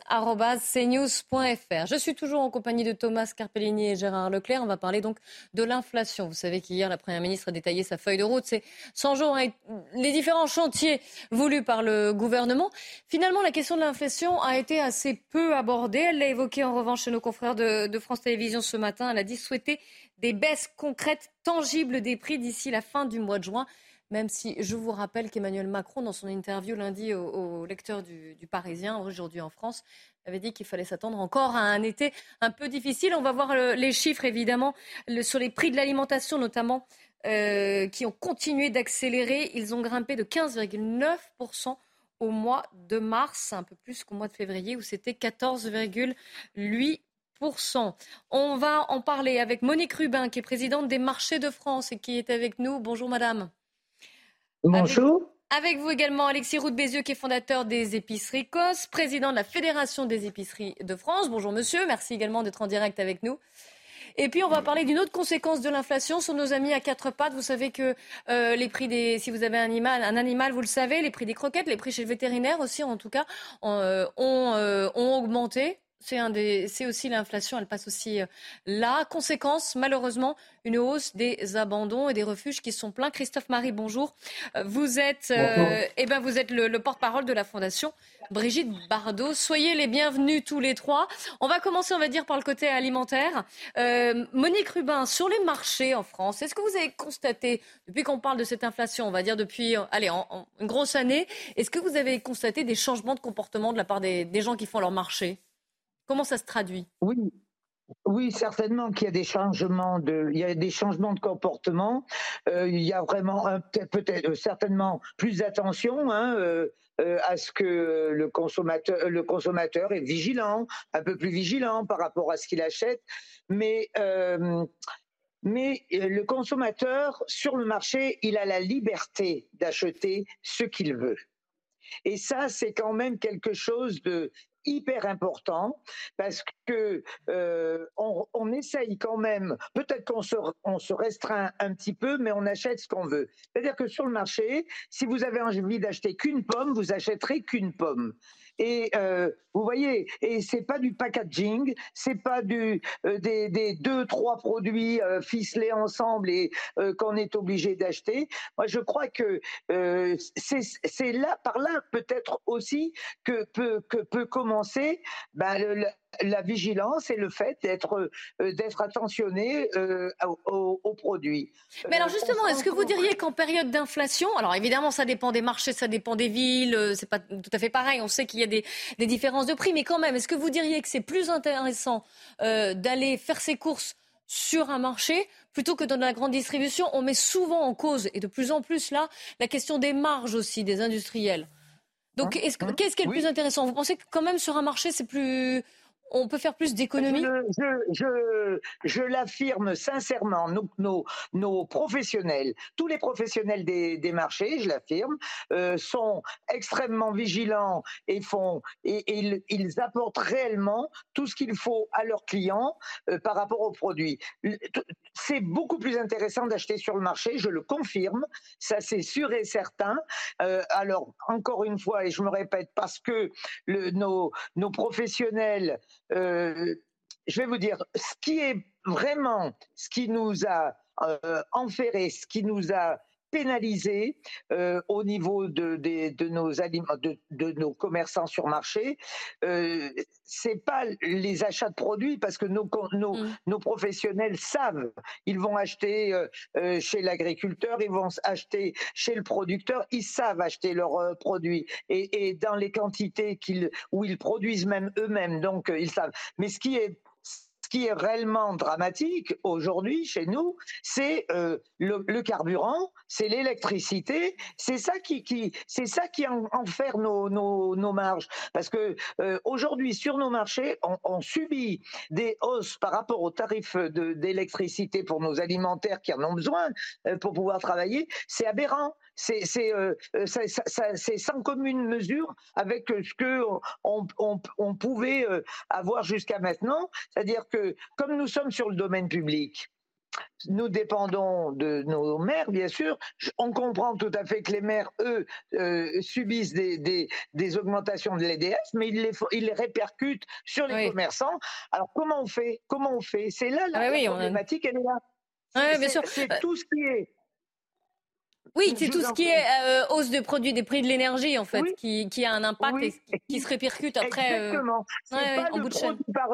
cnews.fr. Je suis toujours en compagnie de Thomas Carpellini et Gérard Leclerc. On va parler donc de l'inflation. Vous savez qu'hier, la Première ministre a détaillé sa feuille de route. C'est 100 jours avec les différents chantiers voulus par le gouvernement. Finalement, la question de l'inflation a été assez peu abordée. Elle l'a évoquée en revanche chez nos confrères de, de France Télévisions ce matin. Elle a dit souhaiter des baisses concrètes, tangibles des prix d'ici la fin du mois de juin. Même si je vous rappelle qu'Emmanuel Macron, dans son interview lundi au, lecteur du, Parisien, aujourd'hui en France, avait dit qu'il fallait s'attendre encore à un été un peu difficile. On va voir les chiffres, évidemment, sur les prix de l'alimentation, notamment, euh, qui ont continué d'accélérer. Ils ont grimpé de 15,9% au mois de mars, un peu plus qu'au mois de février, où c'était 14,8%. On va en parler avec Monique Rubin, qui est présidente des marchés de France et qui est avec nous. Bonjour madame. Bonjour. Avec, vous également Alexis Roux Bézieux, qui est fondateur des épiceries COS, président de la Fédération des épiceries de France. Bonjour monsieur, merci également d'être en direct avec nous. Et puis on va parler d'une autre conséquence de l'inflation sur nos amis à quatre pattes. Vous savez que euh, les prix des, si vous avez un animal, un animal, vous le savez, les prix des croquettes, les prix chez le vétérinaire aussi, en tout cas, euh, ont, euh, ont augmenté c'est aussi l'inflation, elle passe aussi euh, là. Conséquence, malheureusement, une hausse des abandons et des refuges qui sont pleins. Christophe Marie, bonjour. Euh, vous êtes, euh, eh ben, vous êtes le, porte-parole de la Fondation Brigitte Bardot. Soyez les bienvenus tous les trois. On va commencer, on va dire, par le côté alimentaire. Monique Rubin, sur les marchés en France, est-ce que vous avez constaté, depuis qu'on parle de cette inflation, on va dire depuis, allez, en, une grosse année, est-ce que vous avez constaté des changements de comportement de la part des gens qui font leur marché? Comment ça se traduit? Oui, oui, certainement qu'il y a des changements de, il y a des changements de comportement. Euh, il y a vraiment peut-être, euh, certainement plus d'attention hein, euh, à ce que le consommateur, le consommateur est vigilant, un peu plus vigilant par rapport à ce qu'il achète. Mais mais le consommateur sur le marché, il a la liberté d'acheter ce qu'il veut. Et ça, c'est quand même quelque chose de hyper important parce que euh, on, essaye quand même, peut-être qu'on se, on se restreint un petit peu, mais on achète ce qu'on veut. C'est-à-dire que sur le marché, si vous avez envie d'acheter qu'une pomme, vous achèterez qu'une pomme. Et euh, vous voyez, et c'est pas du packaging, c'est pas du euh, des, des, deux trois produits euh, ficelés ensemble et qu'on est obligé d'acheter. Moi, je crois que c'est là par là peut-être aussi que peut que peut commencer ben, la vigilance et le fait d'être d'être attentionné aux, produits. Mais alors justement, est-ce que vous diriez qu'en période d'inflation, alors évidemment ça dépend des marchés, ça dépend des villes, c'est pas tout à fait pareil, on sait qu'il y a des, des, différences de prix, mais quand même, est-ce que vous diriez que c'est plus intéressant d'aller faire ses courses sur un marché plutôt que dans la grande distribution? On met souvent en cause, et de plus en plus là, la question des marges aussi des industriels. Donc, hein hein qu'est-ce qui est le plus intéressant? Vous pensez que quand même sur un marché, c'est plus on peut faire plus d'économies Je, je, l'affirme sincèrement, nos, nos, professionnels, tous les professionnels des, marchés, je l'affirme, euh, sont extrêmement vigilants et font et, ils, apportent réellement tout ce qu'il faut à leurs clients euh, par rapport aux produits. C'est beaucoup plus intéressant d'acheter sur le marché, je le confirme, ça c'est sûr et certain. Euh, alors encore une fois, et je me répète, parce que nos, nos professionnels euh, je vais vous dire, ce qui est vraiment, ce qui nous a euh, enferré, ce qui nous a pénalisé euh, au niveau de, de, nos aliments, de, de, nos commerçants sur marché. Euh, c'est pas les achats de produits parce que nos, nos, mm. nos professionnels savent. Ils vont acheter euh, euh, chez l'agriculteur, ils vont acheter chez le producteur. Ils savent acheter leurs produits et, et, dans les quantités qu'ils où ils produisent même eux-mêmes. Donc ils savent. Mais ce qui est ce qui est réellement dramatique aujourd'hui chez nous, c'est euh, le, carburant, c'est l'électricité, c'est ça qui, qui enferme nos, marges. Parce que euh, aujourd'hui sur nos marchés, on, subit des hausses par rapport aux tarifs d'électricité pour nos alimentaires qui en ont besoin euh, pour pouvoir travailler. C'est aberrant c'est sans commune mesure avec ce que on, on, on pouvait avoir jusqu'à maintenant. C'est-à-dire que comme nous sommes sur le domaine public, nous dépendons de nos maires, bien sûr. On comprend tout à fait que les maires, eux, euh, subissent des, des, des, augmentations de l'EDF, mais ils les, ils les répercutent sur les commerçants. Alors comment on fait? Comment on fait? C'est là la, ah problématique, elle est là. bien sûr. C'est tout ce qui est oui, c'est tout ce qui est euh, hausse de produits, des prix de l'énergie, en fait, qui, qui, a un impact et qui se répercute après. Euh, Exactement. C'est pas,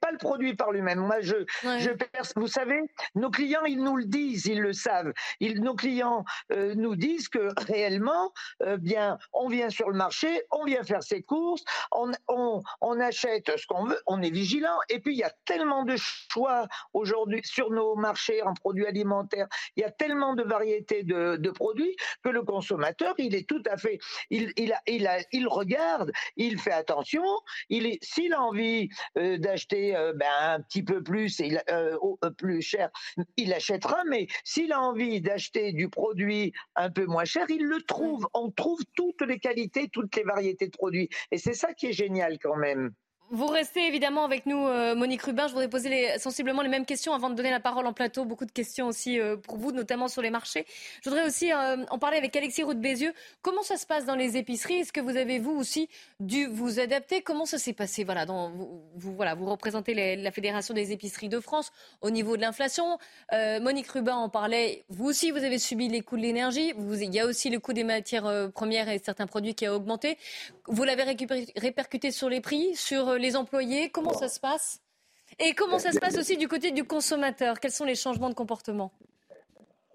pas, le produit par lui-même. Moi, je, je vous savez, nos clients, ils nous le disent, ils le savent. Ils, nos clients euh, nous disent que réellement, bien, on vient sur le marché, on vient faire ses courses, on, on, on achète ce qu'on veut, on est vigilant. Et puis, il y a tellement de choix aujourd'hui sur nos marchés en produits alimentaires. Il y a tellement de variétés de, de produit que le consommateur, il est tout à fait, il, il, a, il, a, il regarde, il fait attention, il est, s'il a envie euh, d'acheter euh, ben, un petit peu plus, il, euh, plus cher, il achètera, mais s'il a envie d'acheter du produit un peu moins cher, il le trouve. On trouve toutes les qualités, toutes les variétés de produits. Et c'est ça qui est génial quand même. Vous restez évidemment avec nous, euh, Monique Rubin. Je voudrais poser sensiblement les mêmes questions avant de donner la parole en plateau. Beaucoup de questions aussi euh, pour vous, notamment sur les marchés. Je voudrais aussi euh, en parler avec Alexis Roux Bézieux. Comment ça se passe dans les épiceries? Est-ce que vous avez, vous aussi, dû vous adapter? Comment ça s'est passé? Voilà, vous, voilà, vous représentez la Fédération des épiceries de France au niveau de l'inflation. Monique Rubin en parlait. Vous aussi, vous avez subi les coûts de l'énergie. Il y a aussi le coût des matières premières et certains produits qui a augmenté. Vous l'avez répercuté sur les prix, sur les employés Comment ça se passe Et comment ça se passe aussi du côté du consommateur? Quels sont les changements de comportement?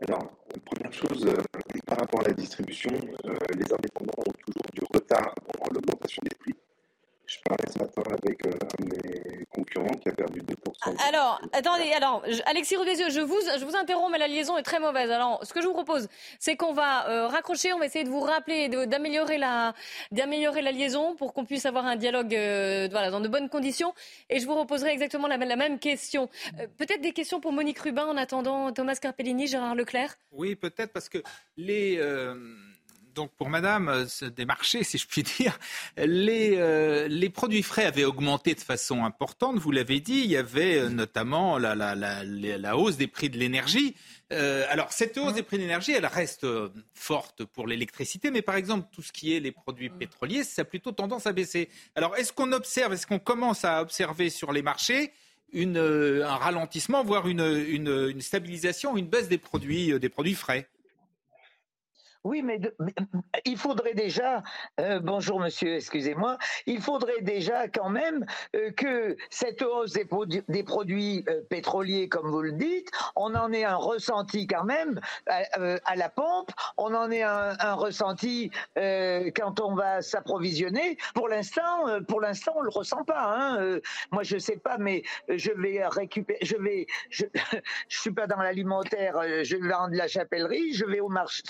Alors, première chose, euh, par rapport à la distribution, euh, les indépendants ont toujours du retard dans l'augmentation des prix. Je parlais ce matin avec euh, un de mes concurrents qui a perdu 2%. Alors, attendez, alors, Alexis Rodézieux, je vous, je vous interromps, mais la liaison est très mauvaise. Alors, ce que je vous propose, c'est qu'on va euh, raccrocher, on va essayer de vous rappeler, d'améliorer la, d'améliorer la liaison pour qu'on puisse avoir un dialogue euh, voilà, dans de bonnes conditions. Et je vous reposerai exactement la, la même question. peut-être des questions pour Monique Rubin en attendant Thomas Carpellini, Gérard Leclerc? Oui, peut-être parce que les donc pour Madame euh, des marchés, si je puis dire, les, euh, les produits frais avaient augmenté de façon importante. Vous l'avez dit, il y avait euh, notamment la, la, la, la, hausse des prix de l'énergie. alors cette hausse des prix de l'énergie, elle reste forte pour l'électricité, mais par exemple tout ce qui est les produits pétroliers, ça a plutôt tendance à baisser. Alors est-ce qu'on observe, est-ce qu'on commence à observer sur les marchés une, un ralentissement, voire une, une, une stabilisation, une baisse des produits, des produits frais? Oui, mais, il faudrait déjà, euh, bonjour monsieur, excusez-moi, il faudrait déjà quand même euh, que cette hausse des, produits euh, pétroliers, comme vous le dites, on en ait un ressenti quand même à, la pompe, on en ait un, ressenti quand on va s'approvisionner. Pour l'instant, pour l'instant, on le ressent pas. Hein. moi, je sais pas, mais je vais récupérer, je vais, je, suis pas dans l'alimentaire, je vais de la chapellerie, je vais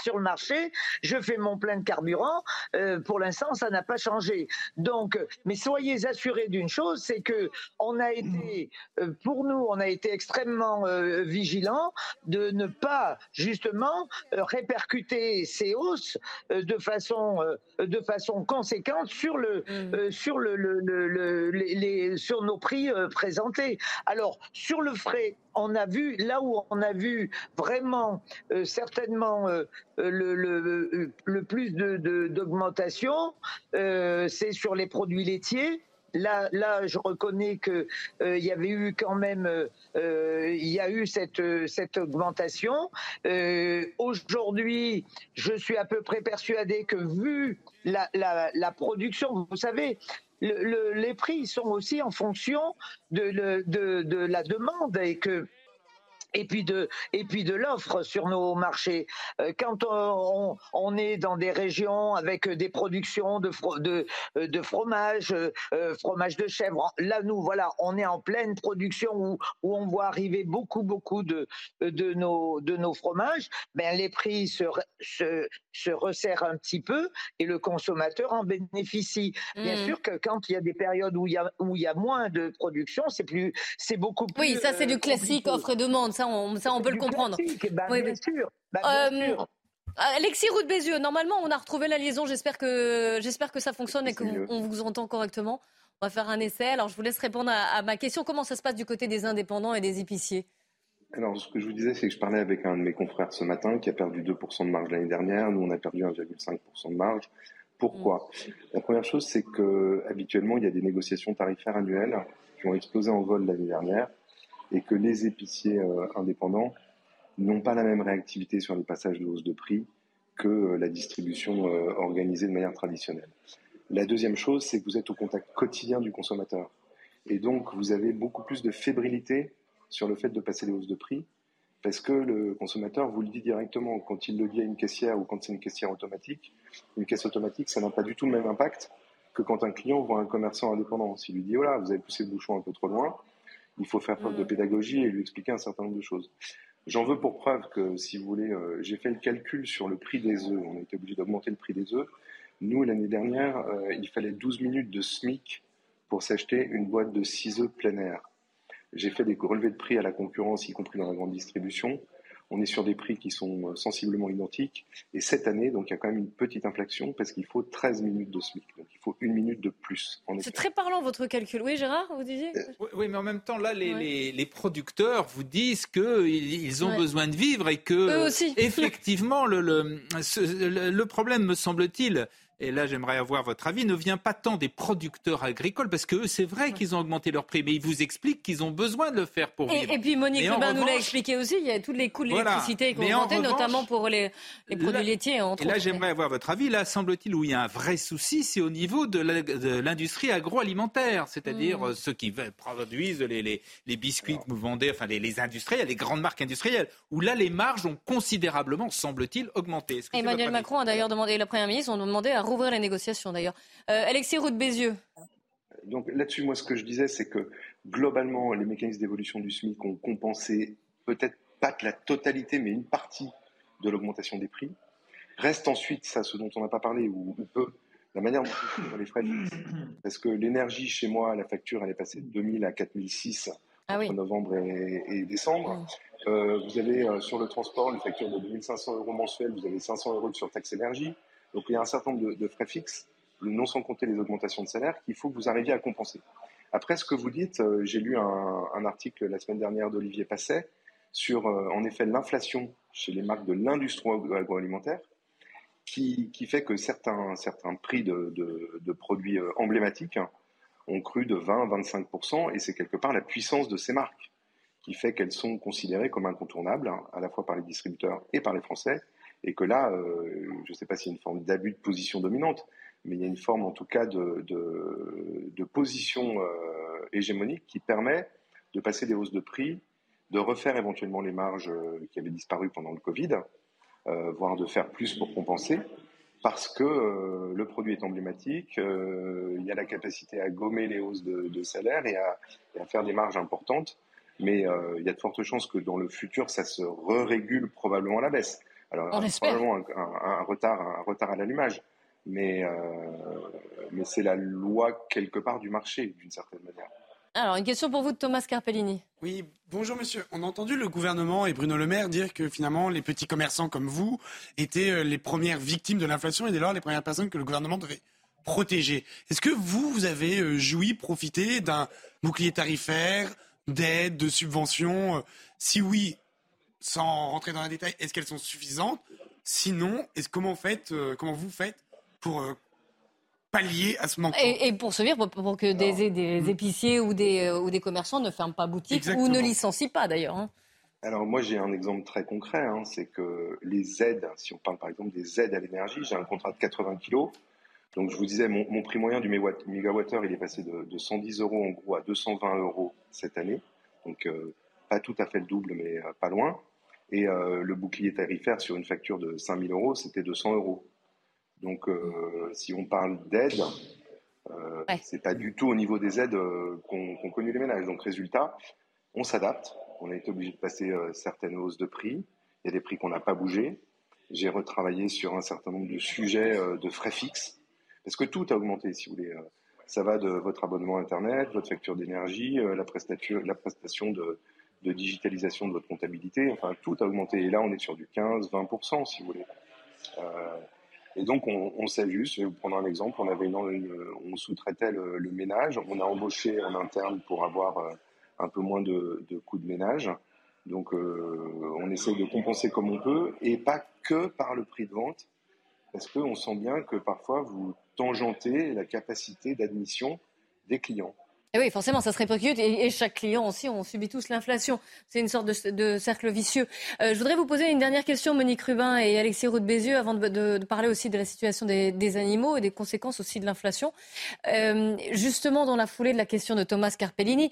sur le marché je fais mon plein de carburant. Euh, pour l'instant, ça n'a pas changé. Donc, mais soyez assurés d'une chose, c'est que on a été, euh, pour nous, on a été extrêmement euh, vigilants de ne pas justement répercuter ces hausses de façon de façon conséquente sur le mm. sur le, le, les, sur nos prix présentés. Alors sur le frais on a vu, là où on a vu vraiment euh, certainement euh, euh, le, plus d'augmentation, c'est sur les produits laitiers. Là, je reconnais que il y avait eu quand même, cette augmentation. Aujourd'hui, je suis à peu près persuadé que vu la production, vous savez, le, les prix sont aussi en fonction de, de, de la demande et que et puis de et puis de l'offre sur nos marchés. Euh, quand on, on, est dans des régions avec des productions de de, de fromage, euh, fromage de chèvre, là nous voilà, on est en pleine production où, où on voit arriver beaucoup beaucoup de de nos de nos fromages. Ben les prix se se, se resserrent un petit peu et le consommateur en bénéficie. Bien mmh. sûr que quand il y a des périodes où il y a où il y a moins de production, c'est plus c'est beaucoup plus. Oui, ça c'est du euh, classique offre et demande ça on, ça, on peut le comprendre. Bah, bien sûr. Bah, euh, Alexis Roux Bézieux, normalement, on a retrouvé la liaison. J'espère que, j'espère que ça fonctionne et qu'on vous entend correctement. On va faire un essai. Alors, je vous laisse répondre à, ma question. Comment ça se passe du côté des indépendants et des épiciers? Alors, ce que je vous disais, c'est que je parlais avec un de mes confrères ce matin qui a perdu 2% de marge l'année dernière. Nous, on a perdu 1,5% de marge. Pourquoi? Mm. La première chose, c'est que habituellement, il y a des négociations tarifaires annuelles qui ont explosé en vol l'année dernière et que les épiciers euh, indépendants n'ont pas la même réactivité sur les passages de hausse de prix que euh, la distribution euh, organisée de manière traditionnelle. La deuxième chose, c'est que vous êtes au contact quotidien du consommateur. Et donc, vous avez beaucoup plus de fébrilité sur le fait de passer les hausses de prix, parce que le consommateur vous le dit directement quand il le dit à une caissière ou quand c'est une caissière automatique. Une caisse automatique, ça n'a pas du tout le même impact que quand un client voit un commerçant indépendant. S'il lui dit, oh là, vous avez poussé le bouchon un peu trop loin, il faut faire preuve de mm. pédagogie et lui expliquer un certain nombre de choses. J'en veux pour preuve que, si vous voulez, euh, j'ai fait le calcul sur le prix des œufs. On a été obligé d'augmenter le prix des œufs. Nous, l'année dernière, euh, il fallait 12 minutes de SMIC pour s'acheter une boîte de 6 œufs plein air. J'ai fait des relevés de prix à la concurrence, y compris dans la grande distribution on est sur des prix qui sont euh, sensiblement identiques. Et cette année, donc, il y a quand même une petite inflexion parce qu'il faut 13 minutes de SMIC. Donc, il faut une minute de plus. C'est très parlant votre calcul. Oui, Gérard, vous disiez euh, oui, mais en même temps, là, les, producteurs vous disent qu'ils ont besoin de vivre et que, effectivement, le, le problème, me semble-t-il, et là j'aimerais avoir votre avis, ne vient pas tant des producteurs agricoles, parce que c'est vrai qu'ils ont augmenté leur prix, mais ils vous expliquent qu'ils ont besoin de le faire pour vivre. Et, puis Monique Rubin nous l'a expliqué aussi, il y a tous les coûts de l'électricité qui ont augmenté, notamment pour les, produits laitiers. et là j'aimerais avoir votre avis, là semble-t-il où il y a un vrai souci, c'est au niveau de l'industrie agroalimentaire, c'est-à-dire mmh. ceux qui produisent les, biscuits que vous vendez, enfin les, les, industriels, les grandes marques industrielles, où là les marges ont considérablement, semble-t-il, augmenté. Emmanuel Macron a d'ailleurs demandé, la Première ministre ont demandé à rouvrir les négociations d'ailleurs. Euh, Alexis Roux Bézieux. Donc là-dessus, moi, ce que je disais, c'est que globalement, les mécanismes d'évolution du SMIC ont compensé peut-être pas que la totalité, mais une partie de l'augmentation des prix. Reste ensuite, ça, ce dont on n'a pas parlé, ou, peu, la manière dont on les frais Parce que l'énergie, chez moi, la facture, elle est passée de 2000 à 4006 ah entre novembre et, décembre. Euh, vous avez euh, sur le transport une facture de 2500 euros mensuels, vous avez 500 euros de surtaxe énergie. Donc il y a un certain nombre de, frais fixes, non sans compter les augmentations de salaire, qu'il faut que vous arriviez à compenser. Après, ce que vous dites, euh, j'ai lu un, article la semaine dernière d'Olivier Passet sur, euh, en effet, l'inflation chez les marques de l'industrie agroalimentaire, qui, fait que certains, certains prix de, produits euh, emblématiques ont cru de 20-25%, et c'est quelque part la puissance de ces marques qui fait qu'elles sont considérées comme incontournables, hein, à la fois par les distributeurs et par les Français, et que là, je ne sais pas s'il y a une forme d'abus de position dominante, mais il y a une forme en tout cas de, position hégémonique qui permet de passer des hausses de prix, de refaire éventuellement les marges qui avaient disparu pendant le Covid, voire de faire plus pour compenser parce que euh, le produit est emblématique, euh, il y a la capacité à gommer les hausses de, salaire et à, faire des marges importantes, mais euh, il y a de fortes chances que dans le futur, ça se re-régule probablement à la baisse. Alors, probablement un, retard, un retard à l'allumage, mais, mais c'est la loi quelque part du marché, d'une certaine manière. Alors, une question pour vous de Thomas Carpellini. Oui, bonjour monsieur. On a entendu le gouvernement et Bruno Le Maire dire que finalement les petits commerçants comme vous étaient euh, les premières victimes de l'inflation et dès lors les premières personnes que le gouvernement devait protéger. Est-ce que vous, vous avez euh, joui, profité d'un bouclier tarifaire, d'aide, de subventions Si oui, sans rentrer dans les détails, est-ce qu'elles sont suffisantes? Sinon, est-ce comment, faites, euh, comment vous faites pour pallier à ce manque. Et, pour se dire, pour, que des, des, hmm. épiciers ou des, ou des commerçants ne ferment pas boutique ou ne licencient pas d'ailleurs. Hein. Alors moi j'ai un exemple très concret, hein, c'est que les aides, si on parle par exemple des aides à l'énergie, j'ai un contrat de 80 kg. Donc je vous disais, mon, prix moyen du mégawattheure, il est passé de, 110 euros en gros à 220 euros cette année. Donc euh, pas tout à fait le double, mais euh, pas loin. Et euh, le bouclier tarifaire sur une facture de 5000 euros, c'était 200 euros. Donc, euh, si on parle d'aide, euh, c'est pas du tout au niveau des aides euh, qu'ont connu les ménages. Donc, résultat, on s'adapte. On a été obligé de passer certaines hausses de prix. Il y a des prix qu'on n'a pas bougé. J'ai retravaillé sur un certain nombre de sujets de frais fixes, parce que tout a augmenté, si vous voulez. Ça va de votre abonnement Internet, votre facture d'énergie, la prestation de, de, digitalisation de votre comptabilité. Enfin, tout a augmenté. Et là, on est sur du 15-20%, si vous voulez. Euh, et donc, on, on s'ajuste. Je vais vous prendre un exemple. On, avait on sous-traitait le, ménage. On a embauché en interne pour avoir euh, un peu moins de, de coûts de ménage. Donc, euh, on essaye de compenser comme on peut et pas que par le prix de vente. Parce qu'on sent bien que parfois, vous tangentez la capacité d'admission des clients. Et oui, forcément, ça se répercute. Et, chaque client aussi, on subit tous l'inflation. C'est une sorte de, cercle vicieux. Euh, je voudrais vous poser une dernière question, Monique Rubin et Alexis Roux Bézieux, avant de, parler aussi de la situation des, animaux et des conséquences aussi de l'inflation. Euh, justement, dans la foulée de la question de Thomas Carpellini,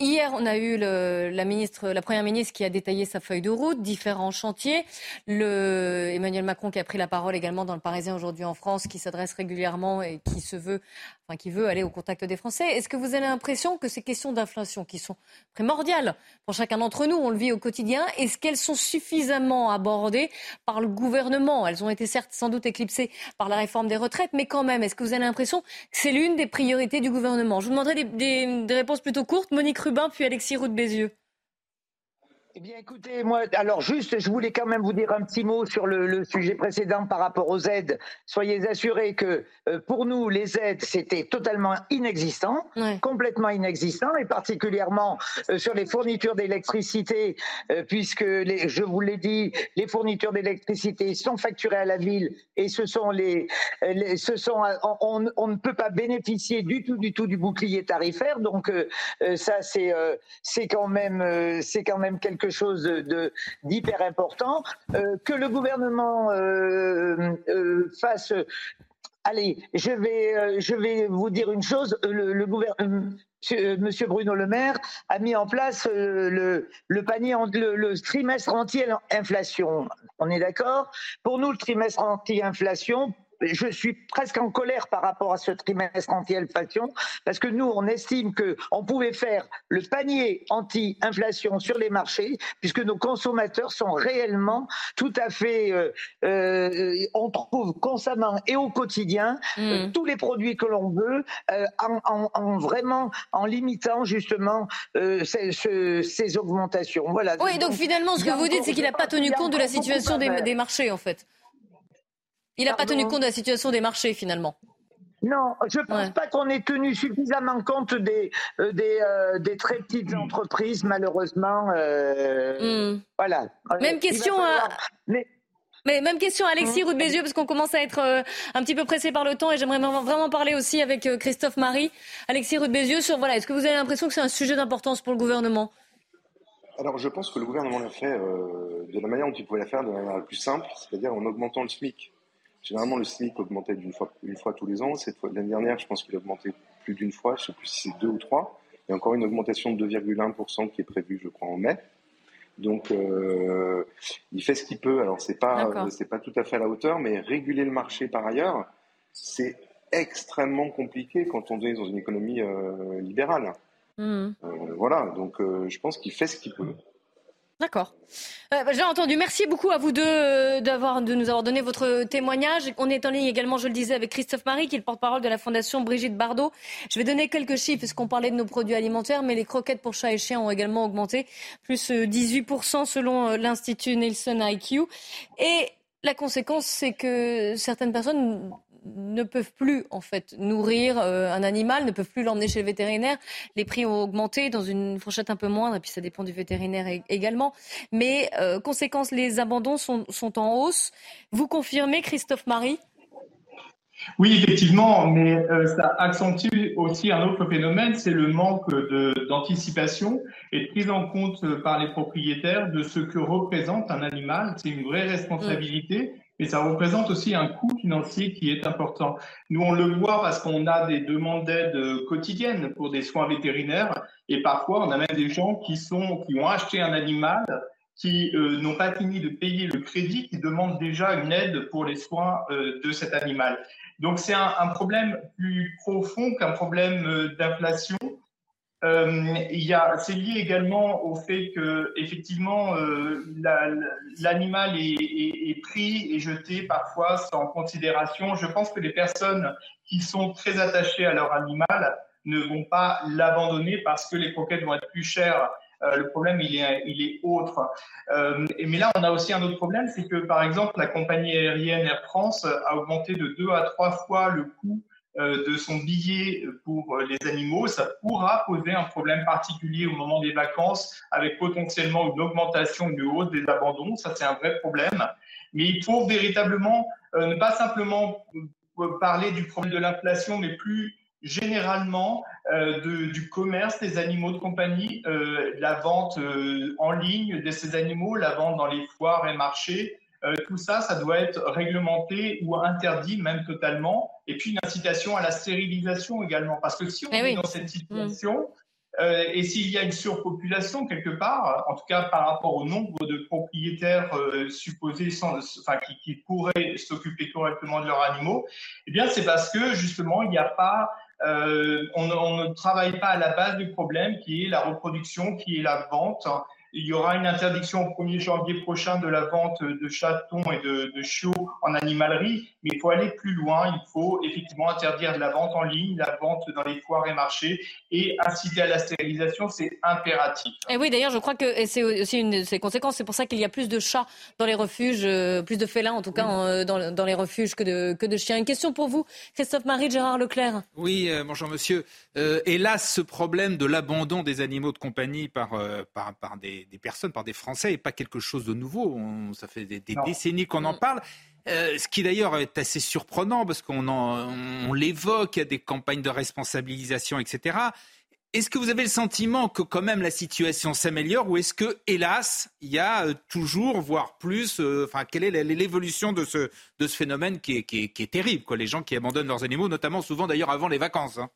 Hier, on a eu la, ministre, la première ministre qui a détaillé sa feuille de route, différents chantiers. Le, Emmanuel Macron qui a pris la parole également dans le Parisien aujourd'hui en France, qui s'adresse régulièrement et qui se veut enfin, qui veut aller au contact des Français. Est-ce que vous avez l'impression que ces questions d'inflation, qui sont primordiales pour chacun d'entre nous, on le vit au quotidien, est-ce qu'elles sont suffisamment abordées par le gouvernement? Elles ont été certes sans doute éclipsées par la réforme des retraites, mais quand même, est-ce que vous avez l'impression que c'est l'une des priorités du gouvernement? Je vous demanderai des, réponses plutôt courtes. Monique Rubin, puis Alexis Roux de Bézieux. Eh bien, écoutez, moi, alors juste, je voulais quand même vous dire un petit mot sur le, sujet précédent par rapport aux aides. Soyez assurés que euh, pour nous, les aides, c'était totalement inexistant, complètement inexistant, et particulièrement euh, sur les fournitures d'électricité, euh, puisque, les, je vous l'ai dit, les fournitures d'électricité sont facturées à la ville, et ce sont les, ce sont, on, on, ne peut pas bénéficier du tout, du tout du bouclier tarifaire. Donc, ça, c'est, c'est quand même, c'est quand même quelque chose de d'hyper important, euh, que le gouvernement euh, euh, fasse. Allez, je vais, je vais vous dire une chose. Le, gouvernement. Monsieur Bruno Le Maire a mis en place le, le panier, le, le trimestre anti-inflation. On est d'accord? Pour nous, le trimestre anti-inflation, je suis presque en colère par rapport à ce trimestre anti-inflation, parce que nous, on estime qu'on pouvait faire le panier anti-inflation sur les marchés, puisque nos consommateurs sont réellement tout à fait, euh, euh, on trouve constamment et au quotidien euh, mm. tous les produits que l'on veut, en, vraiment en limitant justement ces, augmentations. Voilà. Oui, donc finalement, ce que vous dites, c'est qu'il n'a pas tenu compte de la situation des marchés, en fait. Il n'a pas tenu compte de la situation des marchés finalement. Non, je ne pense pas qu'on ait tenu suffisamment compte des, euh, euh, des, très petites entreprises, malheureusement. Euh, hmm. Voilà. Même question à. Mais... même question à Alexis mmh. Bézieux, parce qu'on commence à être un petit peu pressé par le temps et j'aimerais vraiment parler aussi avec Christophe Marie. Alexis Roux Bézieux, sur voilà, est-ce que vous avez l'impression que c'est un sujet d'importance pour le gouvernement? Alors, je pense que le gouvernement l'a fait euh, de la manière dont il pouvait la faire, de la manière la plus simple, c'est-à-dire en augmentant le SMIC. Généralement, le SMIC augmentait d'une fois, une fois tous les ans. Cette fois, l'année dernière, je pense qu'il a augmenté plus d'une fois. Je ne sais plus si c'est deux ou trois. Il y a encore une augmentation de 2,1% qui est prévue, je crois, en mai. Donc, euh, il fait ce qu'il peut. Alors, c'est pas, c'est pas tout à fait à la hauteur, mais réguler le marché par ailleurs, c'est extrêmement compliqué quand on est dans une économie euh, libérale. Mmh. Euh, voilà, donc je pense qu'il fait ce qu'il peut. D'accord. Euh, bah, j'ai entendu. Merci beaucoup à vous deux d'avoir, de nous avoir donné votre témoignage. On est en ligne également, je le disais, avec Christophe Marie, qui est le porte-parole de la Fondation Brigitte Bardot. Je vais donner quelques chiffres, puisqu'on parlait de nos produits alimentaires, mais les croquettes pour chats et chiens ont également augmenté, plus 18% selon l'Institut Nielsen IQ. Et la conséquence, c'est que certaines personnes ne peuvent plus en fait nourrir euh, un animal, ne peuvent plus l'emmener chez le vétérinaire. Les prix ont augmenté dans une fourchette un peu moindre, et puis ça dépend du vétérinaire également. Mais euh, conséquence, les abandons sont, sont en hausse. Vous confirmez, Christophe Marie? Oui, effectivement, mais euh, ça accentue aussi un autre phénomène, c'est le manque d'anticipation et de prise en compte par les propriétaires de ce que représente un animal. C'est une vraie responsabilité. Et ça représente aussi un coût financier qui est important. Nous, on le voit parce qu'on a des demandes d'aide quotidiennes pour des soins vétérinaires. Et parfois, on a même des gens qui, sont, qui ont acheté un animal, qui euh, n'ont pas fini de payer le crédit, qui demandent déjà une aide pour les soins euh, de cet animal. Donc, c'est un, un, problème plus profond qu'un problème euh, d'inflation. Euh, il y c'est lié également au fait que effectivement euh, l'animal est, pris et jeté parfois sans considération. Je pense que les personnes qui sont très attachées à leur animal ne vont pas l'abandonner parce que les croquettes vont être plus chères. Euh, le problème, il est, autre. Mais là, on a aussi un autre problème, c'est que, par exemple, la compagnie aérienne Air France a augmenté de deux à trois fois le coût de son billet pour les animaux, ça pourra poser un problème particulier au moment des vacances avec potentiellement une augmentation, une hausse des abandons. Ça, c'est un vrai problème. Mais il faut véritablement euh, ne pas simplement euh, parler du problème de l'inflation, mais plus généralement euh, du commerce des animaux de compagnie, euh, la vente euh, en ligne de ces animaux, la vente dans les foires et marchés, euh, tout ça, ça doit être réglementé ou interdit même totalement. Et puis une incitation à la stérilisation également. Parce que si on eh est dans cette situation, euh, et s'il y a une surpopulation quelque part, en tout cas par rapport au nombre de propriétaires euh, supposés sans, enfin, qui, qui pourraient s'occuper correctement de leurs animaux, eh bien c'est parce que justement il n'y a pas euh, on, on, ne travaille pas à la base du problème qui est la reproduction, qui est la vente il y aura une interdiction au 1er janvier prochain de la vente de chatons et de, de chiots en animalerie, mais il faut aller plus loin. Il faut effectivement interdire la vente en ligne, la vente dans les foires et marchés et inciter à la stérilisation, c'est impératif. Et oui, d'ailleurs, je crois que c'est aussi une de ses conséquences. C'est pour ça qu'il y a plus de chats dans les refuges, euh, plus de félins en tout cas euh, dans, dans, les refuges que de, que de chiens. Une question pour vous, Christophe Marie, Gérard Leclerc. Oui, euh, bonjour monsieur. Euh, hélas, ce problème de l'abandon des animaux de compagnie par, par, par des des, personnes, par des Français, et pas quelque chose de nouveau. ça fait des, décennies qu'on en parle. Euh, ce qui d'ailleurs est assez surprenant parce qu'on on l'évoque, il y a des campagnes de responsabilisation, etc. Est-ce que vous avez le sentiment que quand même la situation s'améliore ou est-ce que, hélas, il y a euh, toujours, voire plus, euh, enfin, quelle est l'évolution de ce, de ce phénomène qui est, qui est, terrible, quoi, les gens qui abandonnent leurs animaux, notamment souvent d'ailleurs avant les vacances hein?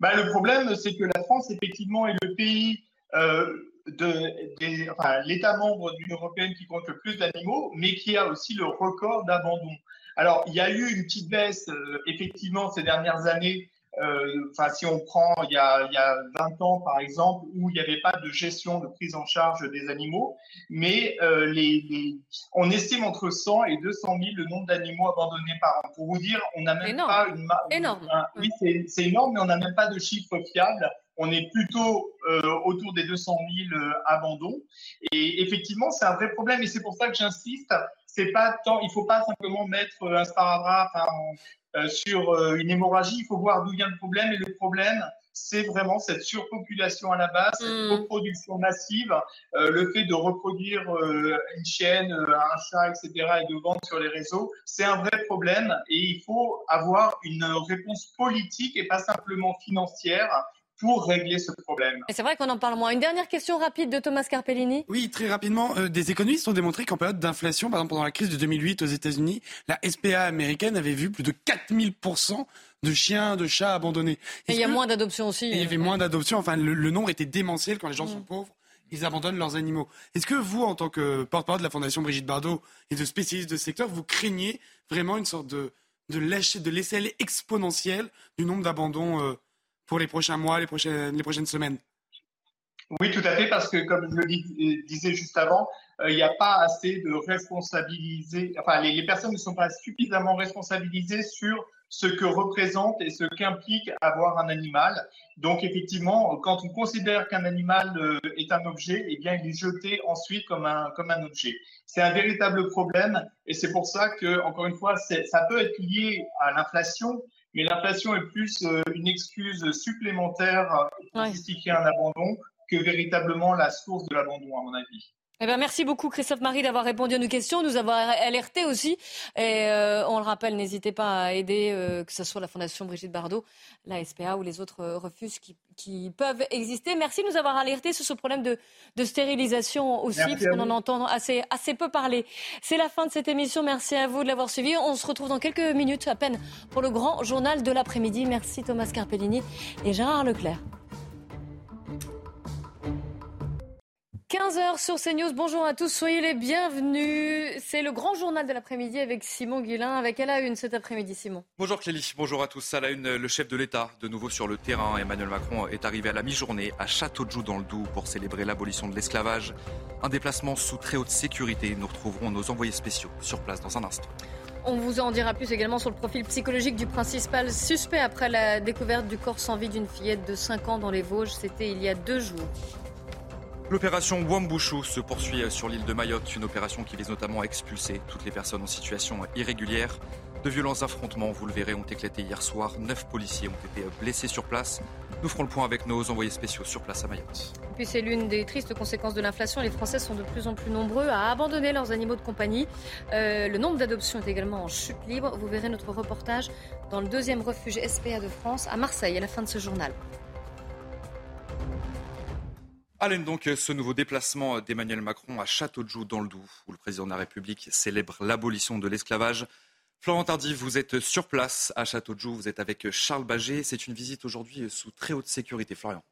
bah, Le problème, c'est que la France, effectivement, est le pays de, enfin, l'État membre de l'Union européenne qui compte le plus d'animaux, mais qui a aussi le record d'abandon. Alors, il y a eu une petite baisse, euh, effectivement, ces dernières années euh, enfin, si on prend il y, a, il y a 20 ans, par exemple, où il n'y avait pas de gestion, de prise en charge des animaux, mais euh, les, les, on estime entre 100 et 200 000 le nombre d'animaux abandonnés par an. Pour vous dire, on n'a même pas une... Énorme. oui, c'est énorme, mais on n'a même pas de chiffres fiables. On est plutôt euh, autour des 200 000 euh, abandons. Et effectivement, c'est un vrai problème. Et c'est pour ça que j'insiste. C'est pas tant, il faut pas simplement mettre un sparadrap euh, sur euh, une hémorragie, il faut voir d'où vient le problème. Et le problème, c'est vraiment cette surpopulation à la base, cette mm. reproduction massive, euh, le fait de reproduire euh, une chienne, euh, un chat, etc., et de vendre sur les réseaux, c'est un vrai problème et il faut avoir une réponse politique et pas simplement financière pour régler ce problème. Et c'est vrai qu'on en parle moins. Une dernière question rapide de Thomas Carpellini. Oui, très rapidement. Euh, des économistes ont démontré qu'en période d'inflation, par exemple pendant la crise de 2008 aux États-Unis, la SPA américaine avait vu plus de 4000% de chiens, de chats abandonnés. Et il y a moins d'adoptions aussi. il y avait moins d'adoptions. Enfin, le, nombre était démentiel quand les gens sont mm. pauvres. Ils abandonnent leurs animaux. Est-ce que vous, en tant que porte-parole de la Fondation Brigitte Bardot et de spécialiste de ce secteur, vous craignez vraiment une sorte de, de, de laisser aller exponentielle du nombre d'abandons euh, les prochains mois, les prochaines, semaines oui, tout à fait, parce que comme je le disais juste avant, euh, il n'y a pas assez de responsabiliser, enfin, les, personnes ne sont pas suffisamment responsabilisées sur ce que représente et ce qu'implique avoir un animal. Donc, effectivement, quand on considère qu'un animal euh, est un objet, eh bien, il est jeté ensuite comme un, comme un objet. C'est un véritable problème et c'est pour ça que, encore une fois, ça peut être lié à l'inflation, mais l'inflation est plus euh, une excuse supplémentaire pour justifier un abandon que véritablement la source de l'abandon, à mon avis. Eh ben, merci beaucoup Christophe Marie d'avoir répondu à nos questions, nous avoir alerté aussi. Et euh, on le rappelle, n'hésitez pas à aider, euh, que ce soit la Fondation Brigitte Bardot, la SPA ou les autres euh, refuges qui, peuvent exister. Merci de nous avoir alertés sur ce problème de, stérilisation aussi, parce qu'on en entend assez, assez peu parler. C'est la fin de cette émission. Merci à vous de l'avoir suivi. On se retrouve dans quelques minutes à peine pour le grand journal de l'après-midi. Merci Thomas Carpellini et Gérard Leclerc. 15h sur CNews. Bonjour à tous, soyez les bienvenus. C'est le grand journal de l'après-midi avec Simon Guillain, avec à la une cet après-midi, Simon. Bonjour Clélie, bonjour à tous. À la une, le chef de l'État, de nouveau sur le terrain. Emmanuel Macron est arrivé à la mi-journée à Châteaujoux dans le Doubs pour célébrer l'abolition de l'esclavage. Un déplacement sous très haute sécurité. Nous retrouverons nos envoyés spéciaux sur place dans un instant. On vous en dira plus également sur le profil psychologique du principal suspect après la découverte du corps sans vie d'une fillette de 5 ans dans les Vosges. C'était il y a deux jours. L'opération Wambushu se poursuit sur l'île de Mayotte, une opération qui vise notamment à expulser toutes les personnes en situation irrégulière. De violents affrontements, vous le verrez, ont éclaté hier soir. Neuf policiers ont été blessés sur place. Nous ferons le point avec nos envoyés spéciaux sur place à Mayotte. Et puis c'est l'une des tristes conséquences de l'inflation. Les Français sont de plus en plus nombreux à abandonner leurs animaux de compagnie. Euh, le nombre d'adoptions est également en chute libre. Vous verrez notre reportage dans le deuxième refuge SPA de France à Marseille à la fin de ce journal. Alain, donc, ce nouveau déplacement d'Emmanuel Macron à Châteaujoux dans le Doubs, où le président de la République célèbre l'abolition de l'esclavage. Florent Tardy, vous êtes sur place à Châteaujoux, vous êtes avec Charles Baget. C'est une visite aujourd'hui sous très haute sécurité. Florian.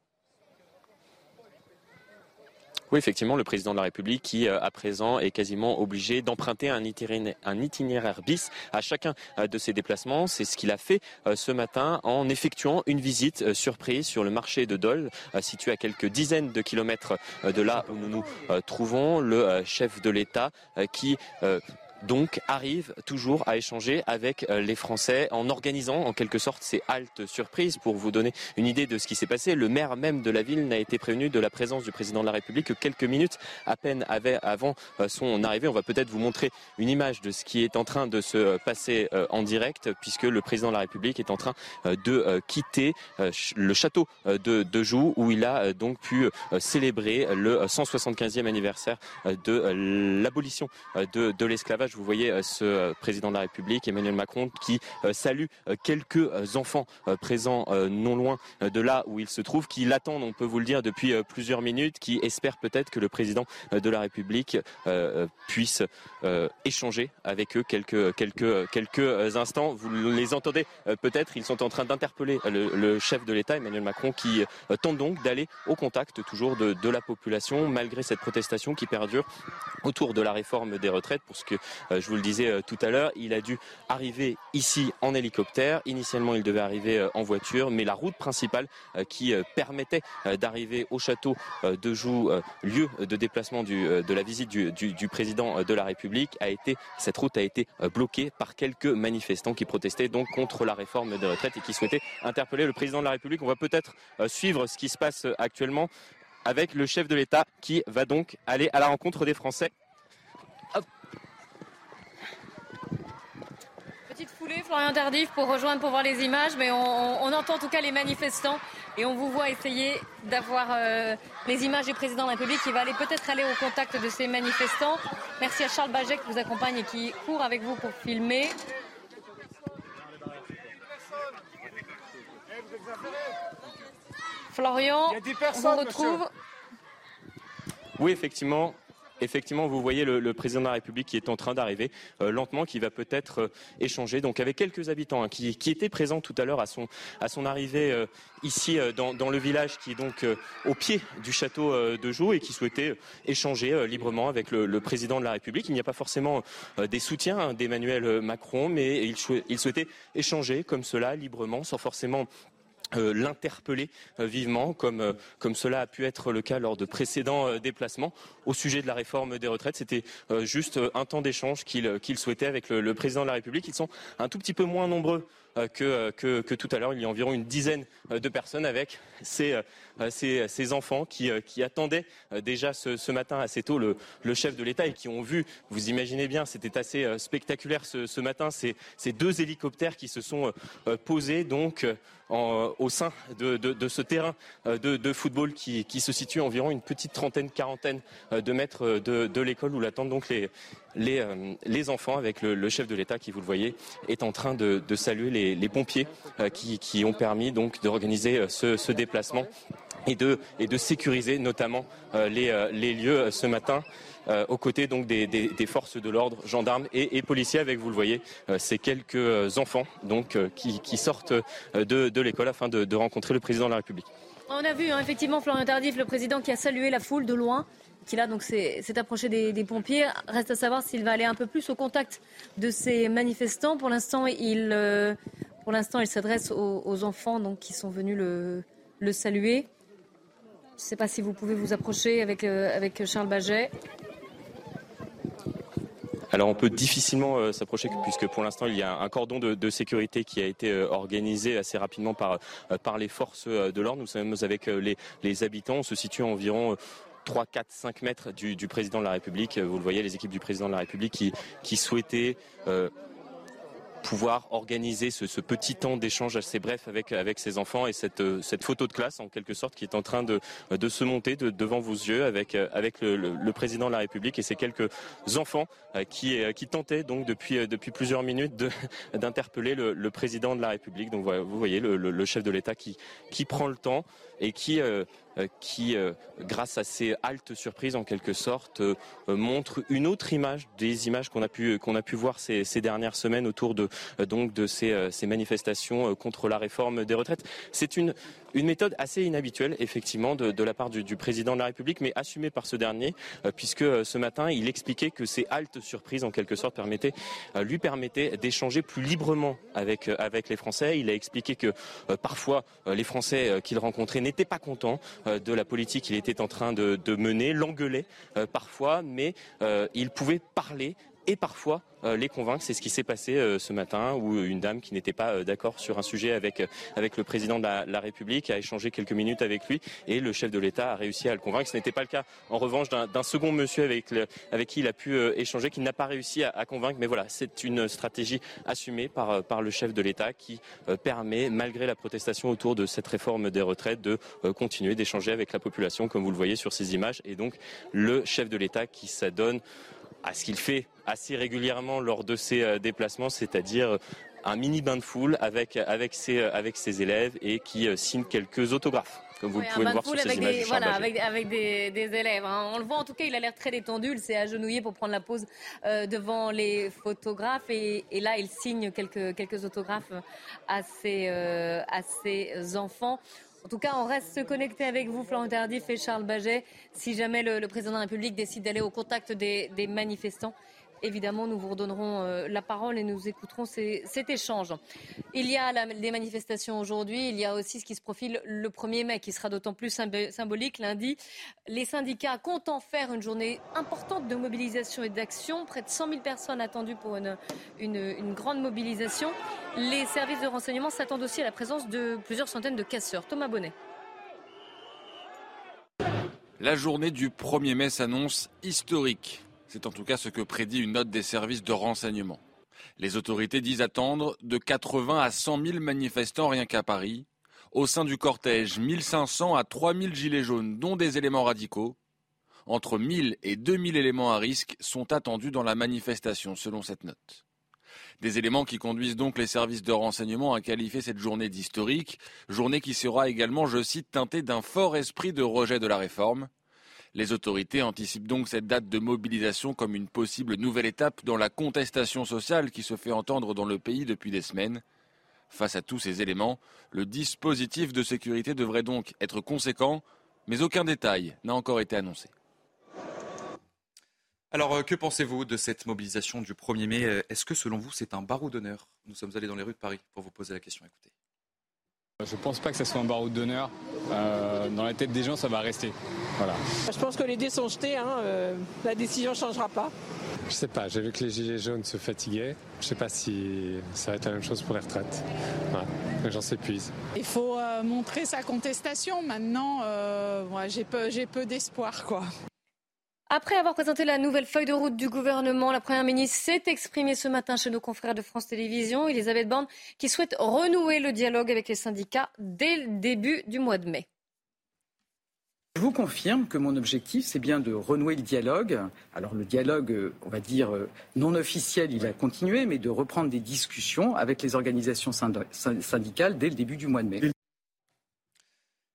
Oui, effectivement, le président de la République qui, euh, à présent, est quasiment obligé d'emprunter un itinéraire, bis à chacun euh, de ses déplacements. C'est ce qu'il a fait euh, ce matin en effectuant une visite surprise sur le marché de Dole, situé à quelques dizaines de kilomètres de là où nous nous trouvons. Le chef de l'État qui donc arrive toujours à échanger avec euh, les Français en organisant en quelque sorte ces haltes surprises pour vous donner une idée de ce qui s'est passé. Le maire même de la ville n'a été prévenu de la présence du président de la République que quelques minutes à peine avant euh, son arrivée. On va peut-être vous montrer une image de ce qui est en train de se passer euh, en direct puisque le président de la République est en train de quitter le château de, Joux où il a donc pu célébrer le 175e anniversaire de l'abolition de l'esclavage vous voyez euh, ce euh, président de la République, Emmanuel Macron, qui euh, salue quelques enfants présents non loin de là où il se trouve, qui l'attendent, on peut vous le dire, depuis plusieurs minutes, qui espèrent peut-être que le président de la République puisse échanger avec eux quelques, quelques, quelques instants. Vous les entendez peut-être, ils sont en train d'interpeller le, chef de l'État, Emmanuel Macron, qui tente donc d'aller au contact toujours de, de la population, malgré cette protestation qui perdure autour de la réforme des retraites, pour ce que je vous le disais euh, tout à l'heure, il a dû arriver ici en hélicoptère. Initialement, il devait arriver euh, en voiture, mais la route principale qui permettait d'arriver au château de Joux, lieu de déplacement de la visite du, président de la République, a été, cette route a été bloquée par quelques manifestants qui protestaient donc contre la réforme des retraites et qui souhaitaient interpeller le président de la République. On va peut-être suivre ce qui se passe actuellement avec le chef de l'État qui va donc aller à la rencontre des Français Florian Tardif, pour rejoindre, pour voir les images, mais on, entend en tout cas les manifestants et on vous voit essayer d'avoir euh, les images du président de la République qui va aller peut-être aller au contact de ces manifestants. Merci à Charles Baget qui vous accompagne et qui court avec vous pour filmer. Florian, on vous retrouve. Oui, effectivement. Effectivement, vous voyez le, président de la République qui est en train d'arriver euh, lentement, qui va peut-être euh, échanger donc avec quelques habitants hein, qui, étaient présents tout à l'heure à son, arrivée euh, ici dans, le village qui est donc au pied du château de Joux et qui souhaitaient échanger librement avec le, président de la République. Il n'y a pas forcément des soutiens hein, d'Emmanuel Macron, mais il souhaitait échanger comme cela librement, sans forcément euh, l'interpeller euh, vivement, comme, euh, comme cela a pu être le cas lors de précédents déplacements au sujet de la réforme des retraites. C'était juste un temps d'échange qu'il souhaitait avec le, président de la République. Ils sont un tout petit peu moins nombreux que, que, que, tout à l'heure. Il y a environ une dizaine de personnes avec ces, ces, enfants qui, attendaient déjà ce, matin assez tôt le, chef de l'État et qui ont vu, vous imaginez bien, c'était assez spectaculaire ce, matin, ces, deux hélicoptères qui se sont posés donc au sein de, ce terrain euh, de, football qui, se situe environ une petite trentaine, quarantaine euh, de mètres euh, de, l'école où l'attendent donc les, les, enfants avec le, chef de l'État qui, vous le voyez, est en train de, saluer les, pompiers qui, ont permis donc d'organiser ce, déplacement et de, sécuriser notamment les, lieux ce matin. Euh, aux côtés donc des, forces de l'ordre, gendarmes et, policiers, avec vous le voyez, euh, ces quelques enfants donc euh, qui, sortent de, l'école afin de, rencontrer le président de la République. On a vu hein, effectivement Florian Tardif, le président qui a salué la foule de loin qui là donc s'est approché des, pompiers. Reste à savoir s'il va aller un peu plus au contact de ces manifestants. Pour l'instant, il, pour l'instant, il s'adresse aux, enfants donc qui sont venus le, saluer. Je ne sais pas si vous pouvez vous approcher avec, avec Charles Baget. Alors on peut difficilement euh, s'approcher puisque pour l'instant il y a un cordon de, sécurité qui a été euh, organisé assez rapidement par, euh, par les forces de l'ordre. Nous sommes avec les, les habitants. On se situe environ 3, 4, 5 mètres du, président de la République. Vous le voyez, les équipes du président de la République qui, souhaitaient pouvoir organiser ce, petit temps d'échange assez bref avec, avec ses enfants et cette, euh, photo de classe en quelque sorte qui est en train de, se monter devant vos yeux avec, euh, le, président de la République et ces quelques enfants euh, qui, tentaient donc depuis, plusieurs minutes d'interpeller le, président de la République. Donc vous voyez le, chef de l'État qui, prend le temps et qui euh, qui, euh, grâce à ces haltes surprises en quelque sorte, euh, montre une autre image des images qu'on a pu qu'on a pu voir ces, dernières semaines autour de donc de ces, ces manifestations contre la réforme des retraites. C'est une une méthode assez inhabituelle, effectivement, de, la part du, président de la République, mais assumée par ce dernier, puisque ce matin, il expliquait que ces haltes surprises, en quelque sorte, permettaient, lui permettaient d'échanger plus librement avec, les Français. Il a expliqué que parfois, les Français qu'il rencontrait n'étaient pas contents euh, de la politique qu'il était en train de, mener, l'engueulait euh, parfois, mais euh, il pouvait parler et parfois euh, les convaincre. C'est ce qui s'est passé euh, ce matin où une dame qui n'était pas euh, d'accord sur un sujet avec, avec le président de la, République a échangé quelques minutes avec lui et le chef de l'État a réussi à le convaincre. Ce n'était pas le cas en revanche d'un second monsieur avec, avec qui il a pu échanger, qui n'a pas réussi à, convaincre. Mais voilà, c'est une stratégie assumée par, par le chef de l'État qui permet, malgré la protestation autour de cette réforme des retraites, de continuer d'échanger avec la population, comme vous le voyez sur ces images. Et donc, le chef de l'État qui s'adonne à ce qu'il fait assez régulièrement lors de ses euh, déplacements, c'est-à-dire un mini bain de foule avec, avec, ses, euh, avec ses élèves et qui euh, signe quelques autographes. Comme vous pouvez le voir sur ces avec images des, voilà, avec, avec des, des élèves. Hein. On le voit en tout cas, il a l'air très détendu. Il s'est agenouillé pour prendre la pause devant les photographes et, et, là, il signe quelques, quelques autographes à ses, à ses enfants. En tout cas, on reste connecté avec vous, Florent Tardif et Charles Baget, si jamais le, président de la République décide d'aller au contact des manifestants. Évidemment, nous vous redonnerons euh, la parole et nous écouterons cet échange. Il y a des manifestations aujourd'hui, il y a aussi ce qui se profile le 1er mai, qui sera d'autant plus symbolique lundi. Les syndicats comptent en faire une journée importante de mobilisation et d'action. Près de 100 000 personnes attendues pour une, une grande mobilisation. Les services de renseignement s'attendent aussi à la présence de plusieurs centaines de casseurs. Thomas Bonnet. La journée du 1er mai s'annonce historique. C'est en tout cas ce que prédit une note des services de renseignement. Les autorités disent attendre de 80 à 100 000 manifestants rien qu'à Paris. Au sein du cortège, 1500 à 3000 gilets jaunes, dont des éléments radicaux. Entre 1000 et 2000 éléments à risque sont attendus dans la manifestation, selon cette note. Des éléments qui conduisent donc les services de renseignement à qualifier cette journée d'historique, journée qui sera également, je cite, teintée d'un fort esprit de rejet de la réforme. Les autorités anticipent donc cette date de mobilisation comme une possible nouvelle étape dans la contestation sociale qui se fait entendre dans le pays depuis des semaines. Face à tous ces éléments, le dispositif de sécurité devrait donc être conséquent, mais aucun détail n'a encore été annoncé. Alors, euh, que pensez-vous de cette mobilisation du 1er mai? Est-ce que selon vous, c'est un barreau d'honneur? Nous sommes allés dans les rues de Paris pour vous poser la question. Écoutez. Je ne pense pas que ce soit un barreau d'honneur. Euh, dans la tête des gens, ça va rester. Voilà. Je pense que les dés sont jetés. Hein, euh, la décision ne changera pas. Je sais pas. J'ai vu que les gilets jaunes se fatiguaient. Je ne sais pas si ça va être la même chose pour les retraites. Voilà. Les gens s'épuisent. Il faut euh, montrer sa contestation. Maintenant, j'ai peu, peu d'espoir, quoi. Après avoir présenté la nouvelle feuille de route du gouvernement, la Première ministre s'est exprimée ce matin chez nos confrères de France Télévisions, Elisabeth Borne, qui souhaite renouer le dialogue avec les syndicats dès le début du mois de mai. Je vous confirme que mon objectif, c'est bien de renouer le dialogue. Alors le dialogue, on va dire non officiel, il a continué, mais de reprendre des discussions avec les organisations syndicales dès le début du mois de mai.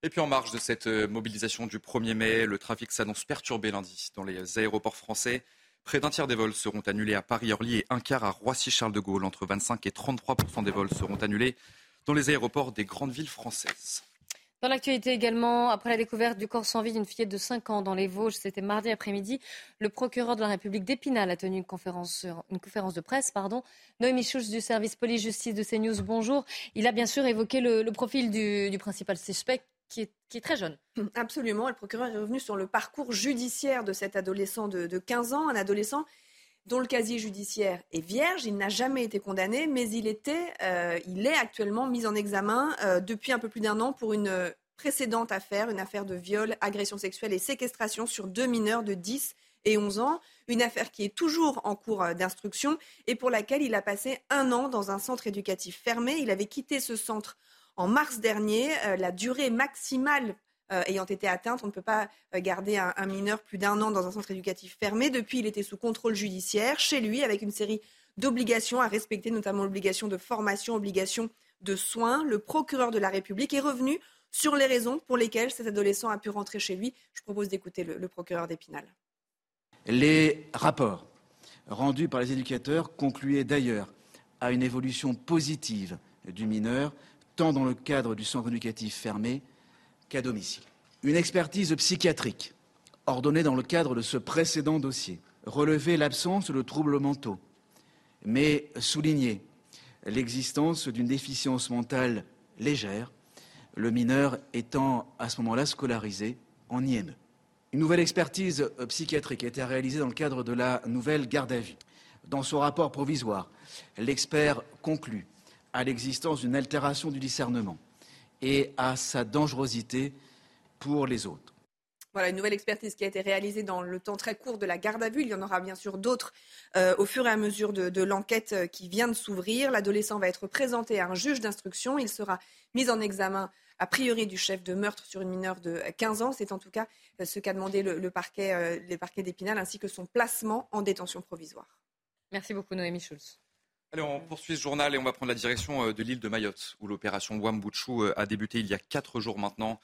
Et puis en marge de cette euh, mobilisation du 1er mai, le trafic s'annonce perturbé lundi dans les aéroports français. Près d'un tiers des vols seront annulés à Paris-Orly et un quart à Roissy-Charles de Gaulle. Entre 25 et 33% des vols seront annulés dans les aéroports des grandes villes françaises. Dans l'actualité également, après la découverte du corps sans vie d'une fillette de 5 ans dans les Vosges, c'était mardi après-midi, le procureur de la République d'Épinal a tenu une conférence, de presse. Pardon. Noémie Schulz du service police-justice de CNews, bonjour. Il a bien sûr évoqué le, profil du, du principal suspect qui est, très jeune. Absolument. Le procureur est revenu sur le parcours judiciaire de cet adolescent de, 15 ans, un adolescent dont le casier judiciaire est vierge. Il n'a jamais été condamné, mais il, était, euh, il est actuellement mis en examen euh, depuis un peu plus d'un an pour une précédente affaire, une affaire de viol, agression sexuelle et séquestration sur deux mineurs de 10 et 11 ans. Une affaire qui est toujours en cours euh, d'instruction et pour laquelle il a passé un an dans un centre éducatif fermé. Il avait quitté ce centre en mars dernier. La durée maximale euh, ayant été atteinte, on ne peut pas euh, garder un, mineur plus d'un an dans un centre éducatif fermé. Depuis, il était sous contrôle judiciaire chez lui avec une série d'obligations à respecter, notamment l'obligation de formation, obligation de soins. Le procureur de la République est revenu sur les raisons pour lesquelles cet adolescent a pu rentrer chez lui. Je propose d'écouter le, le procureur d'Épinal. Les rapports rendus par les éducateurs concluaient d'ailleurs à une évolution positive du mineur tant dans le cadre du centre éducatif fermé qu'à domicile. Une expertise psychiatrique, ordonnée dans le cadre de ce précédent dossier, relevait l'absence de troubles mentaux, mais soulignait l'existence d'une déficience mentale légère, le mineur étant à ce moment-là scolarisé en IME. Une nouvelle expertise psychiatrique a été réalisée dans le cadre de la nouvelle garde à vue. Dans son rapport provisoire, l'expert conclut à l'existence d'une altération du discernement et à sa dangerosité pour les autres. Voilà une nouvelle expertise qui a été réalisée dans le temps très court de la garde à vue. Il y en aura bien sûr d'autres euh, au fur et à mesure de, l'enquête euh, qui vient de s'ouvrir. L'adolescent va être présenté à un juge d'instruction. Il sera mis en examen a priori du chef de meurtre sur une mineure de 15 ans. C'est en tout cas euh, ce qu'a demandé le, parquet, les parquets d'Épinal ainsi que son placement en détention provisoire. Merci beaucoup Noémie Schulz. Allez, on poursuit ce journal et on va prendre la direction euh, de l'île de Mayotte, où l'opération Wambuchu euh, a débuté il y a quatre jours maintenant.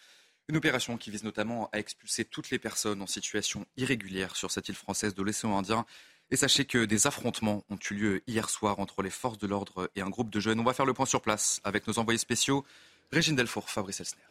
Une opération qui vise notamment à expulser toutes les personnes en situation irrégulière sur cette île française de l'océan Indien. Et sachez que des affrontements ont eu lieu hier soir entre les forces de l'ordre et un groupe de jeunes. On va faire le point sur place avec nos envoyés spéciaux, Régine Delfour, Fabrice Elsner.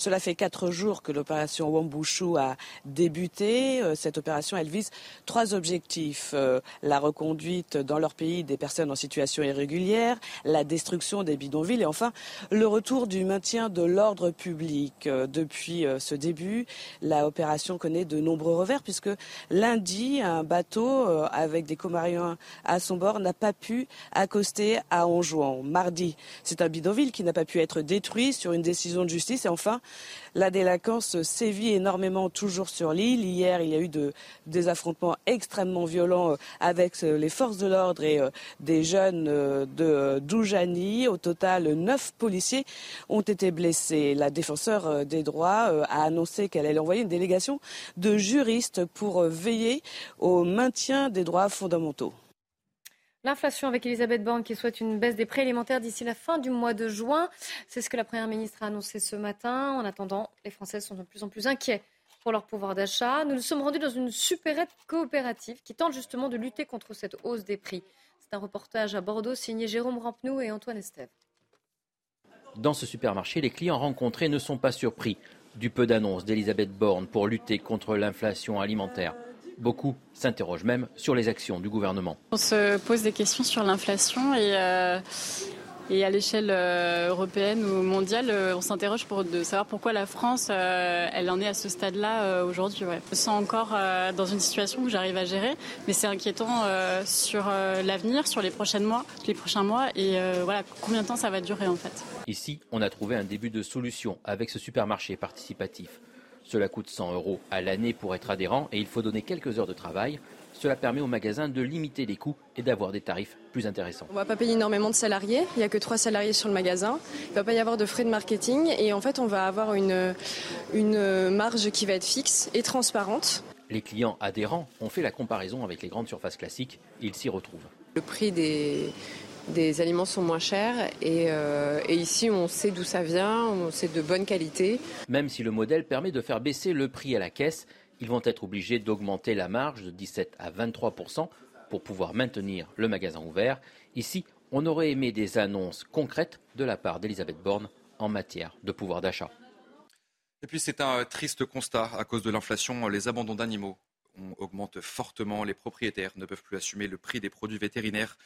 Cela fait quatre jours que l'opération Wambushu a débuté. Euh, cette opération, elle vise trois objectifs. Euh, la reconduite dans leur pays des personnes en situation irrégulière, la destruction des bidonvilles et enfin le retour du maintien de l'ordre public. Euh, depuis ce début, la opération connaît de nombreux revers puisque lundi, un bateau avec des Comariens à son bord n'a pas pu accoster à Anjouan. Mardi, c'est un bidonville qui n'a pas pu être détruit sur une décision de justice et enfin la délinquance sévit énormément toujours sur l'île. Hier, il y a eu des affrontements extrêmement violents euh, avec euh, les forces de l'ordre et euh, des jeunes de Doujani. Au total, neuf policiers ont été blessés. La défenseur des droits a annoncé qu'elle allait envoyer une délégation de juristes pour veiller au maintien des droits fondamentaux. L'inflation avec Elisabeth Borne qui souhaite une baisse des prix alimentaires d'ici la fin du mois de juin. C'est ce que la Première ministre a annoncé ce matin. En attendant, les Français sont de plus en plus inquiets pour leur pouvoir d'achat. Nous nous sommes rendus dans une supérette coopérative qui tente justement de lutter contre cette hausse des prix. C'est un reportage à Bordeaux signé Jérôme Rampenou et Antoine Estève. Dans ce supermarché, les clients rencontrés ne sont pas surpris du peu d'annonces d'Elisabeth Borne pour lutter contre l'inflation alimentaire. Beaucoup s'interrogent même sur les actions du gouvernement. On se pose des questions sur l'inflation et, euh, et à l'échelle euh, européenne ou mondiale, euh, on s'interroge pour de savoir pourquoi la France, euh, elle en est à ce stade-là aujourd'hui. Ouais. Je me sens encore dans une situation que j'arrive à gérer, mais c'est inquiétant sur l'avenir, sur les prochains mois, les prochains mois, et voilà combien de temps ça va durer en fait. Ici, on a trouvé un début de solution avec ce supermarché participatif. Cela coûte 100 euros à l'année pour être adhérent et il faut donner quelques heures de travail. Cela permet aux magasins de limiter les coûts et d'avoir des tarifs plus intéressants. On ne va pas payer énormément de salariés, il n'y a que trois salariés sur le magasin. Il ne va pas y avoir de frais de marketing et en fait on va avoir une, une marge qui va être fixe et transparente. Les clients adhérents ont fait la comparaison avec les grandes surfaces classiques, ils s'y retrouvent. Le prix des, des aliments sont moins chers et, euh, et ici on sait d'où ça vient, on sait de bonne qualité. Même si le modèle permet de faire baisser le prix à la caisse, ils vont être obligés d'augmenter la marge de 17 à 23 pour pouvoir maintenir le magasin ouvert. Ici, on aurait aimé des annonces concrètes de la part d'Elisabeth Borne en matière de pouvoir d'achat. Et puis c'est un triste constat. À cause de l'inflation, les abandons d'animaux augmentent fortement. Les propriétaires ne peuvent plus assumer le prix des produits vétérinaires.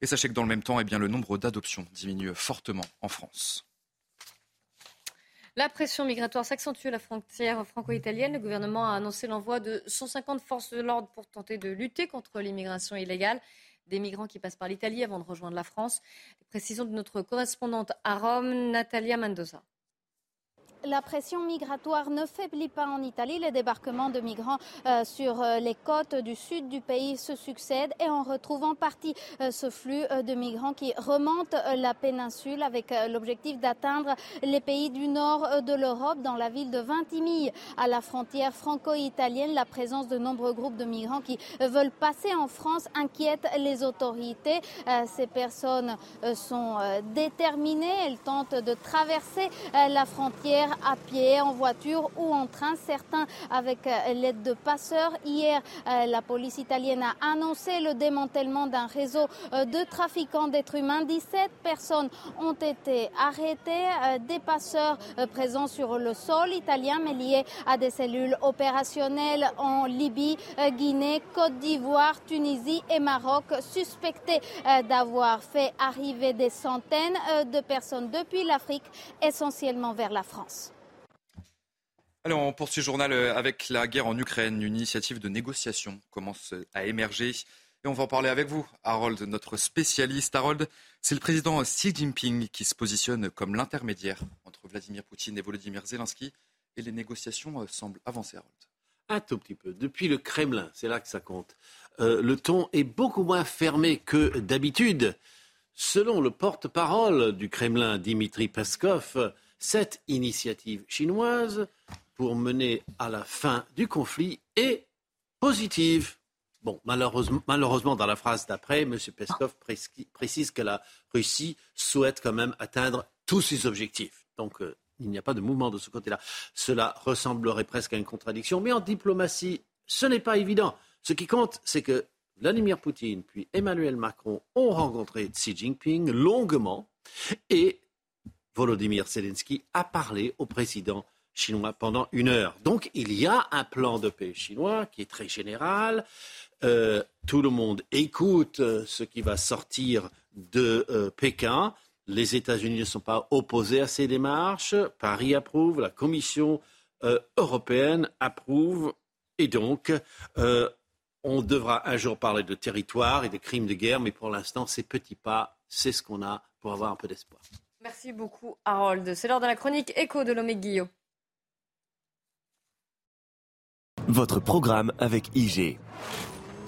Et sachez que dans le même temps, eh bien, le nombre d'adoptions diminue fortement en France. La pression migratoire s'accentue à la frontière franco-italienne. Le gouvernement a annoncé l'envoi de 150 forces de l'ordre pour tenter de lutter contre l'immigration illégale. Des migrants qui passent par l'Italie avant de rejoindre la France. Précision de notre correspondante à Rome, Natalia Mendoza. La pression migratoire ne faiblit pas en Italie. Les débarquements de migrants euh, sur euh, les côtes du sud du pays se succèdent et on retrouve en partie euh, ce flux de migrants qui remontent la péninsule avec l'objectif d'atteindre les pays du nord de l'Europe dans la ville de Vintimille à la frontière franco-italienne. La présence de nombreux groupes de migrants qui veulent passer en France inquiète les autorités. Ces personnes sont déterminées. Elles tentent de traverser la frontière à pied, en voiture ou en train, certains avec euh, l'aide de passeurs. Hier, euh, la police italienne a annoncé le démantèlement d'un réseau euh, de trafiquants d'êtres humains. 17 personnes ont été arrêtées, des passeurs présents sur le sol italien, mais liés à des cellules opérationnelles en Libye, Guinée, Côte d'Ivoire, Tunisie et Maroc, suspectés d'avoir fait arriver des centaines de personnes depuis l'Afrique, essentiellement vers la France on poursuit journal euh, avec la guerre en Ukraine. Une initiative de négociation commence à émerger. Et on va en parler avec vous, Harold, notre spécialiste. Harold, c'est le président Xi Jinping qui se positionne comme l'intermédiaire entre Vladimir Poutine et Volodymyr Zelensky. Et les négociations euh, semblent avancer, Harold. Un tout petit peu. Depuis le Kremlin, c'est là que ça compte. Euh, le ton est beaucoup moins fermé que d'habitude. Selon le porte-parole du Kremlin, Dimitri Peskov, cette initiative chinoise pour mener à la fin du conflit est positive. Bon, malheureusement, malheureusement dans la phrase d'après, M. Peskov précise que la Russie souhaite quand même atteindre tous ses objectifs. Donc, euh, il n'y a pas de mouvement de ce côté-là. Cela ressemblerait presque à une contradiction, mais en diplomatie, ce n'est pas évident. Ce qui compte, c'est que Vladimir Poutine puis Emmanuel Macron ont rencontré Xi Jinping longuement et Volodymyr Zelensky a parlé au président chinois pendant une heure. Donc il y a un plan de paix chinois qui est très général. Euh, tout le monde écoute euh, ce qui va sortir de euh, Pékin. Les États-Unis ne sont pas opposés à ces démarches. Paris approuve, la Commission européenne approuve. Et donc, on devra un jour parler de territoire et de crimes de guerre, mais pour l'instant, ces petits pas, c'est ce qu'on a pour avoir un peu d'espoir. Merci beaucoup, Harold. C'est l'heure de la chronique écho de l'Omé Guillaume. Votre programme avec IG.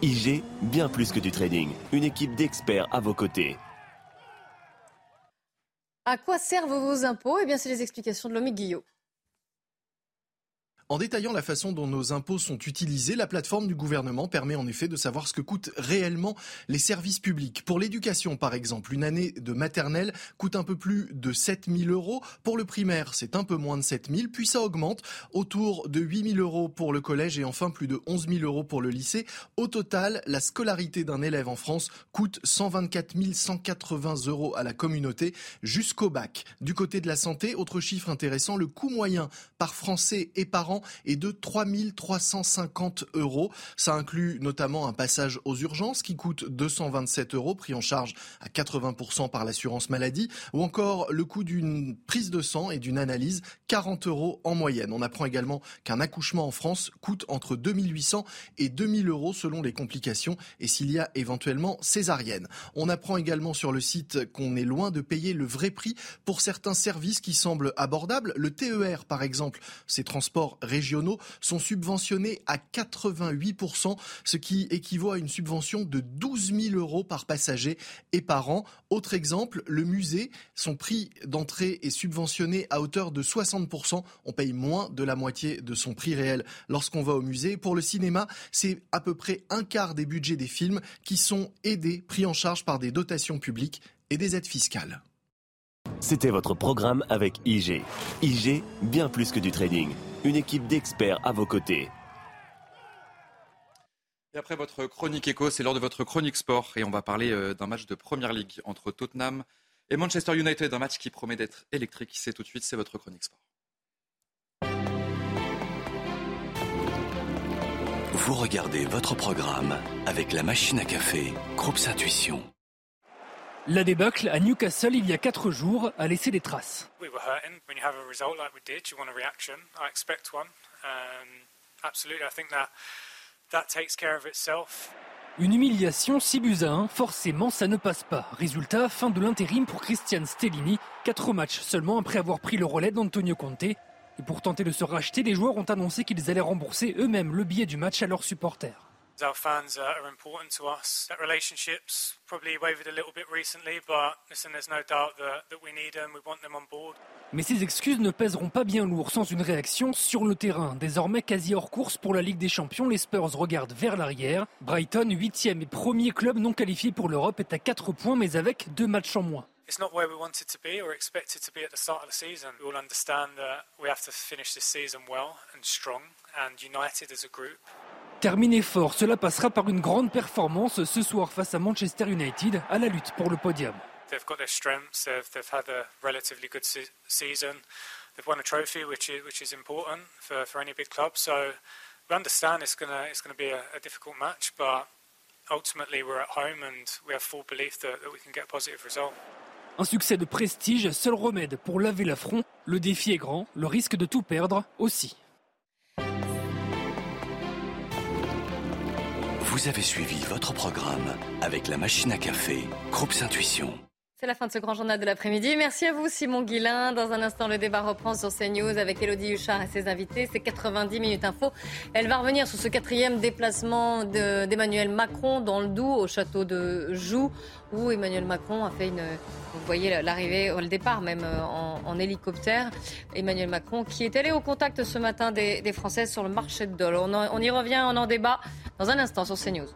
IG, bien plus que du trading. Une équipe d'experts à vos côtés. À quoi servent vos impôts? Eh bien, c'est les explications de l'Omé Guillaume. En détaillant la façon dont nos impôts sont utilisés, la plateforme du gouvernement permet en effet de savoir ce que coûtent réellement les services publics. Pour l'éducation, par exemple, une année de maternelle coûte un peu plus de 7 000 euros. Pour le primaire, c'est un peu moins de 7 000, puis ça augmente autour de 8 000 euros pour le collège et enfin plus de 11 000 euros pour le lycée. Au total, la scolarité d'un élève en France coûte 124 180 euros à la communauté jusqu'au bac. Du côté de la santé, autre chiffre intéressant, le coût moyen par Français et par an est de 3 350 euros. Ça inclut notamment un passage aux urgences qui coûte 227 euros, pris en charge à 80% par l'assurance maladie, ou encore le coût d'une prise de sang et d'une analyse, 40 euros en moyenne. On apprend également qu'un accouchement en France coûte entre 2800 et 2000 euros selon les complications et s'il y a éventuellement césarienne. On apprend également sur le site qu'on est loin de payer le vrai prix pour certains services qui semblent abordables. Le TER, par exemple, ces transports régionaux sont subventionnés à 88%, ce qui équivaut à une subvention de 12 000 euros par passager et par an. Autre exemple, le musée, son prix d'entrée est subventionné à hauteur de 60%. On paye moins de la moitié de son prix réel lorsqu'on va au musée. Pour le cinéma, c'est à peu près un quart des budgets des films qui sont aidés, pris en charge par des dotations publiques et des aides fiscales. C'était votre programme avec IG. IG, bien plus que du trading. Une équipe d'experts à vos côtés. Et après votre chronique éco, c'est l'heure de votre chronique sport. Et on va parler euh, d'un match de Première Ligue entre Tottenham et Manchester United. Un match qui promet d'être électrique. C'est tout de suite, c'est votre chronique sport. Vous regardez votre programme avec la machine à café, Groupe Intuition. La débâcle à Newcastle il y a quatre jours a laissé des traces. We were hurting. When you have a result like we did, you want a reaction. I expect one. Absolutely, I think that that takes care of itself. Une humiliation 6 buts à 1, forcément ça ne passe pas. Résultat, fin de l'intérim pour Christian Stellini, quatre matchs seulement après avoir pris le relais d'Antonio Conte. Et pour tenter de se racheter, les joueurs ont annoncé qu'ils allaient rembourser eux-mêmes le billet du match à leurs supporters. Our fans are important to us. That relationships probably wavered a little bit recently, but listen, there's no doubt that, that we need them. We want them on board. Mais ces excuses ne pèseront pas bien lourd sans une réaction sur le terrain. Désormais quasi hors course pour la Ligue des Champions, les Spurs regardent vers l'arrière. Brighton, huitième et premier club non qualifié pour l'Europe, est à 4 points mais avec deux matchs en moins. It's not where we wanted to be or expected to be at the start of the season. We all understand that we have to finish this season well and strong and united as a group. Terminer fort, cela passera par une grande performance ce soir face à Manchester United à la lutte pour le podium. They've got their strengths. They've, they've had a relatively good se- season. They've won a trophy, which is which is important for, for any big club. So we understand it's gonna it's gonna be a, a difficult match, but ultimately we're at home and we have full belief that, that we can get a positive result. Un succès de prestige, seul remède pour laver l'affront. Le défi est grand, le risque de tout perdre aussi. Vous avez suivi votre programme avec la machine à café, Groupe Intuition. C'est la fin de ce grand journal de l'après-midi. Merci à vous, Simon Guillain. Dans un instant, le débat reprend sur CNews avec Elodie Huchard et ses invités. C'est 90 minutes info. Elle va revenir sur ce quatrième déplacement de- d'Emmanuel Macron dans le Doubs, au château de Joux, où Emmanuel Macron a fait une. Vous voyez l'arrivée, le départ même euh, en, hélicoptère. Emmanuel Macron qui est allé au contact ce matin des, des Français sur le marché de Dole. On, on y revient, on en débat dans un instant sur CNews.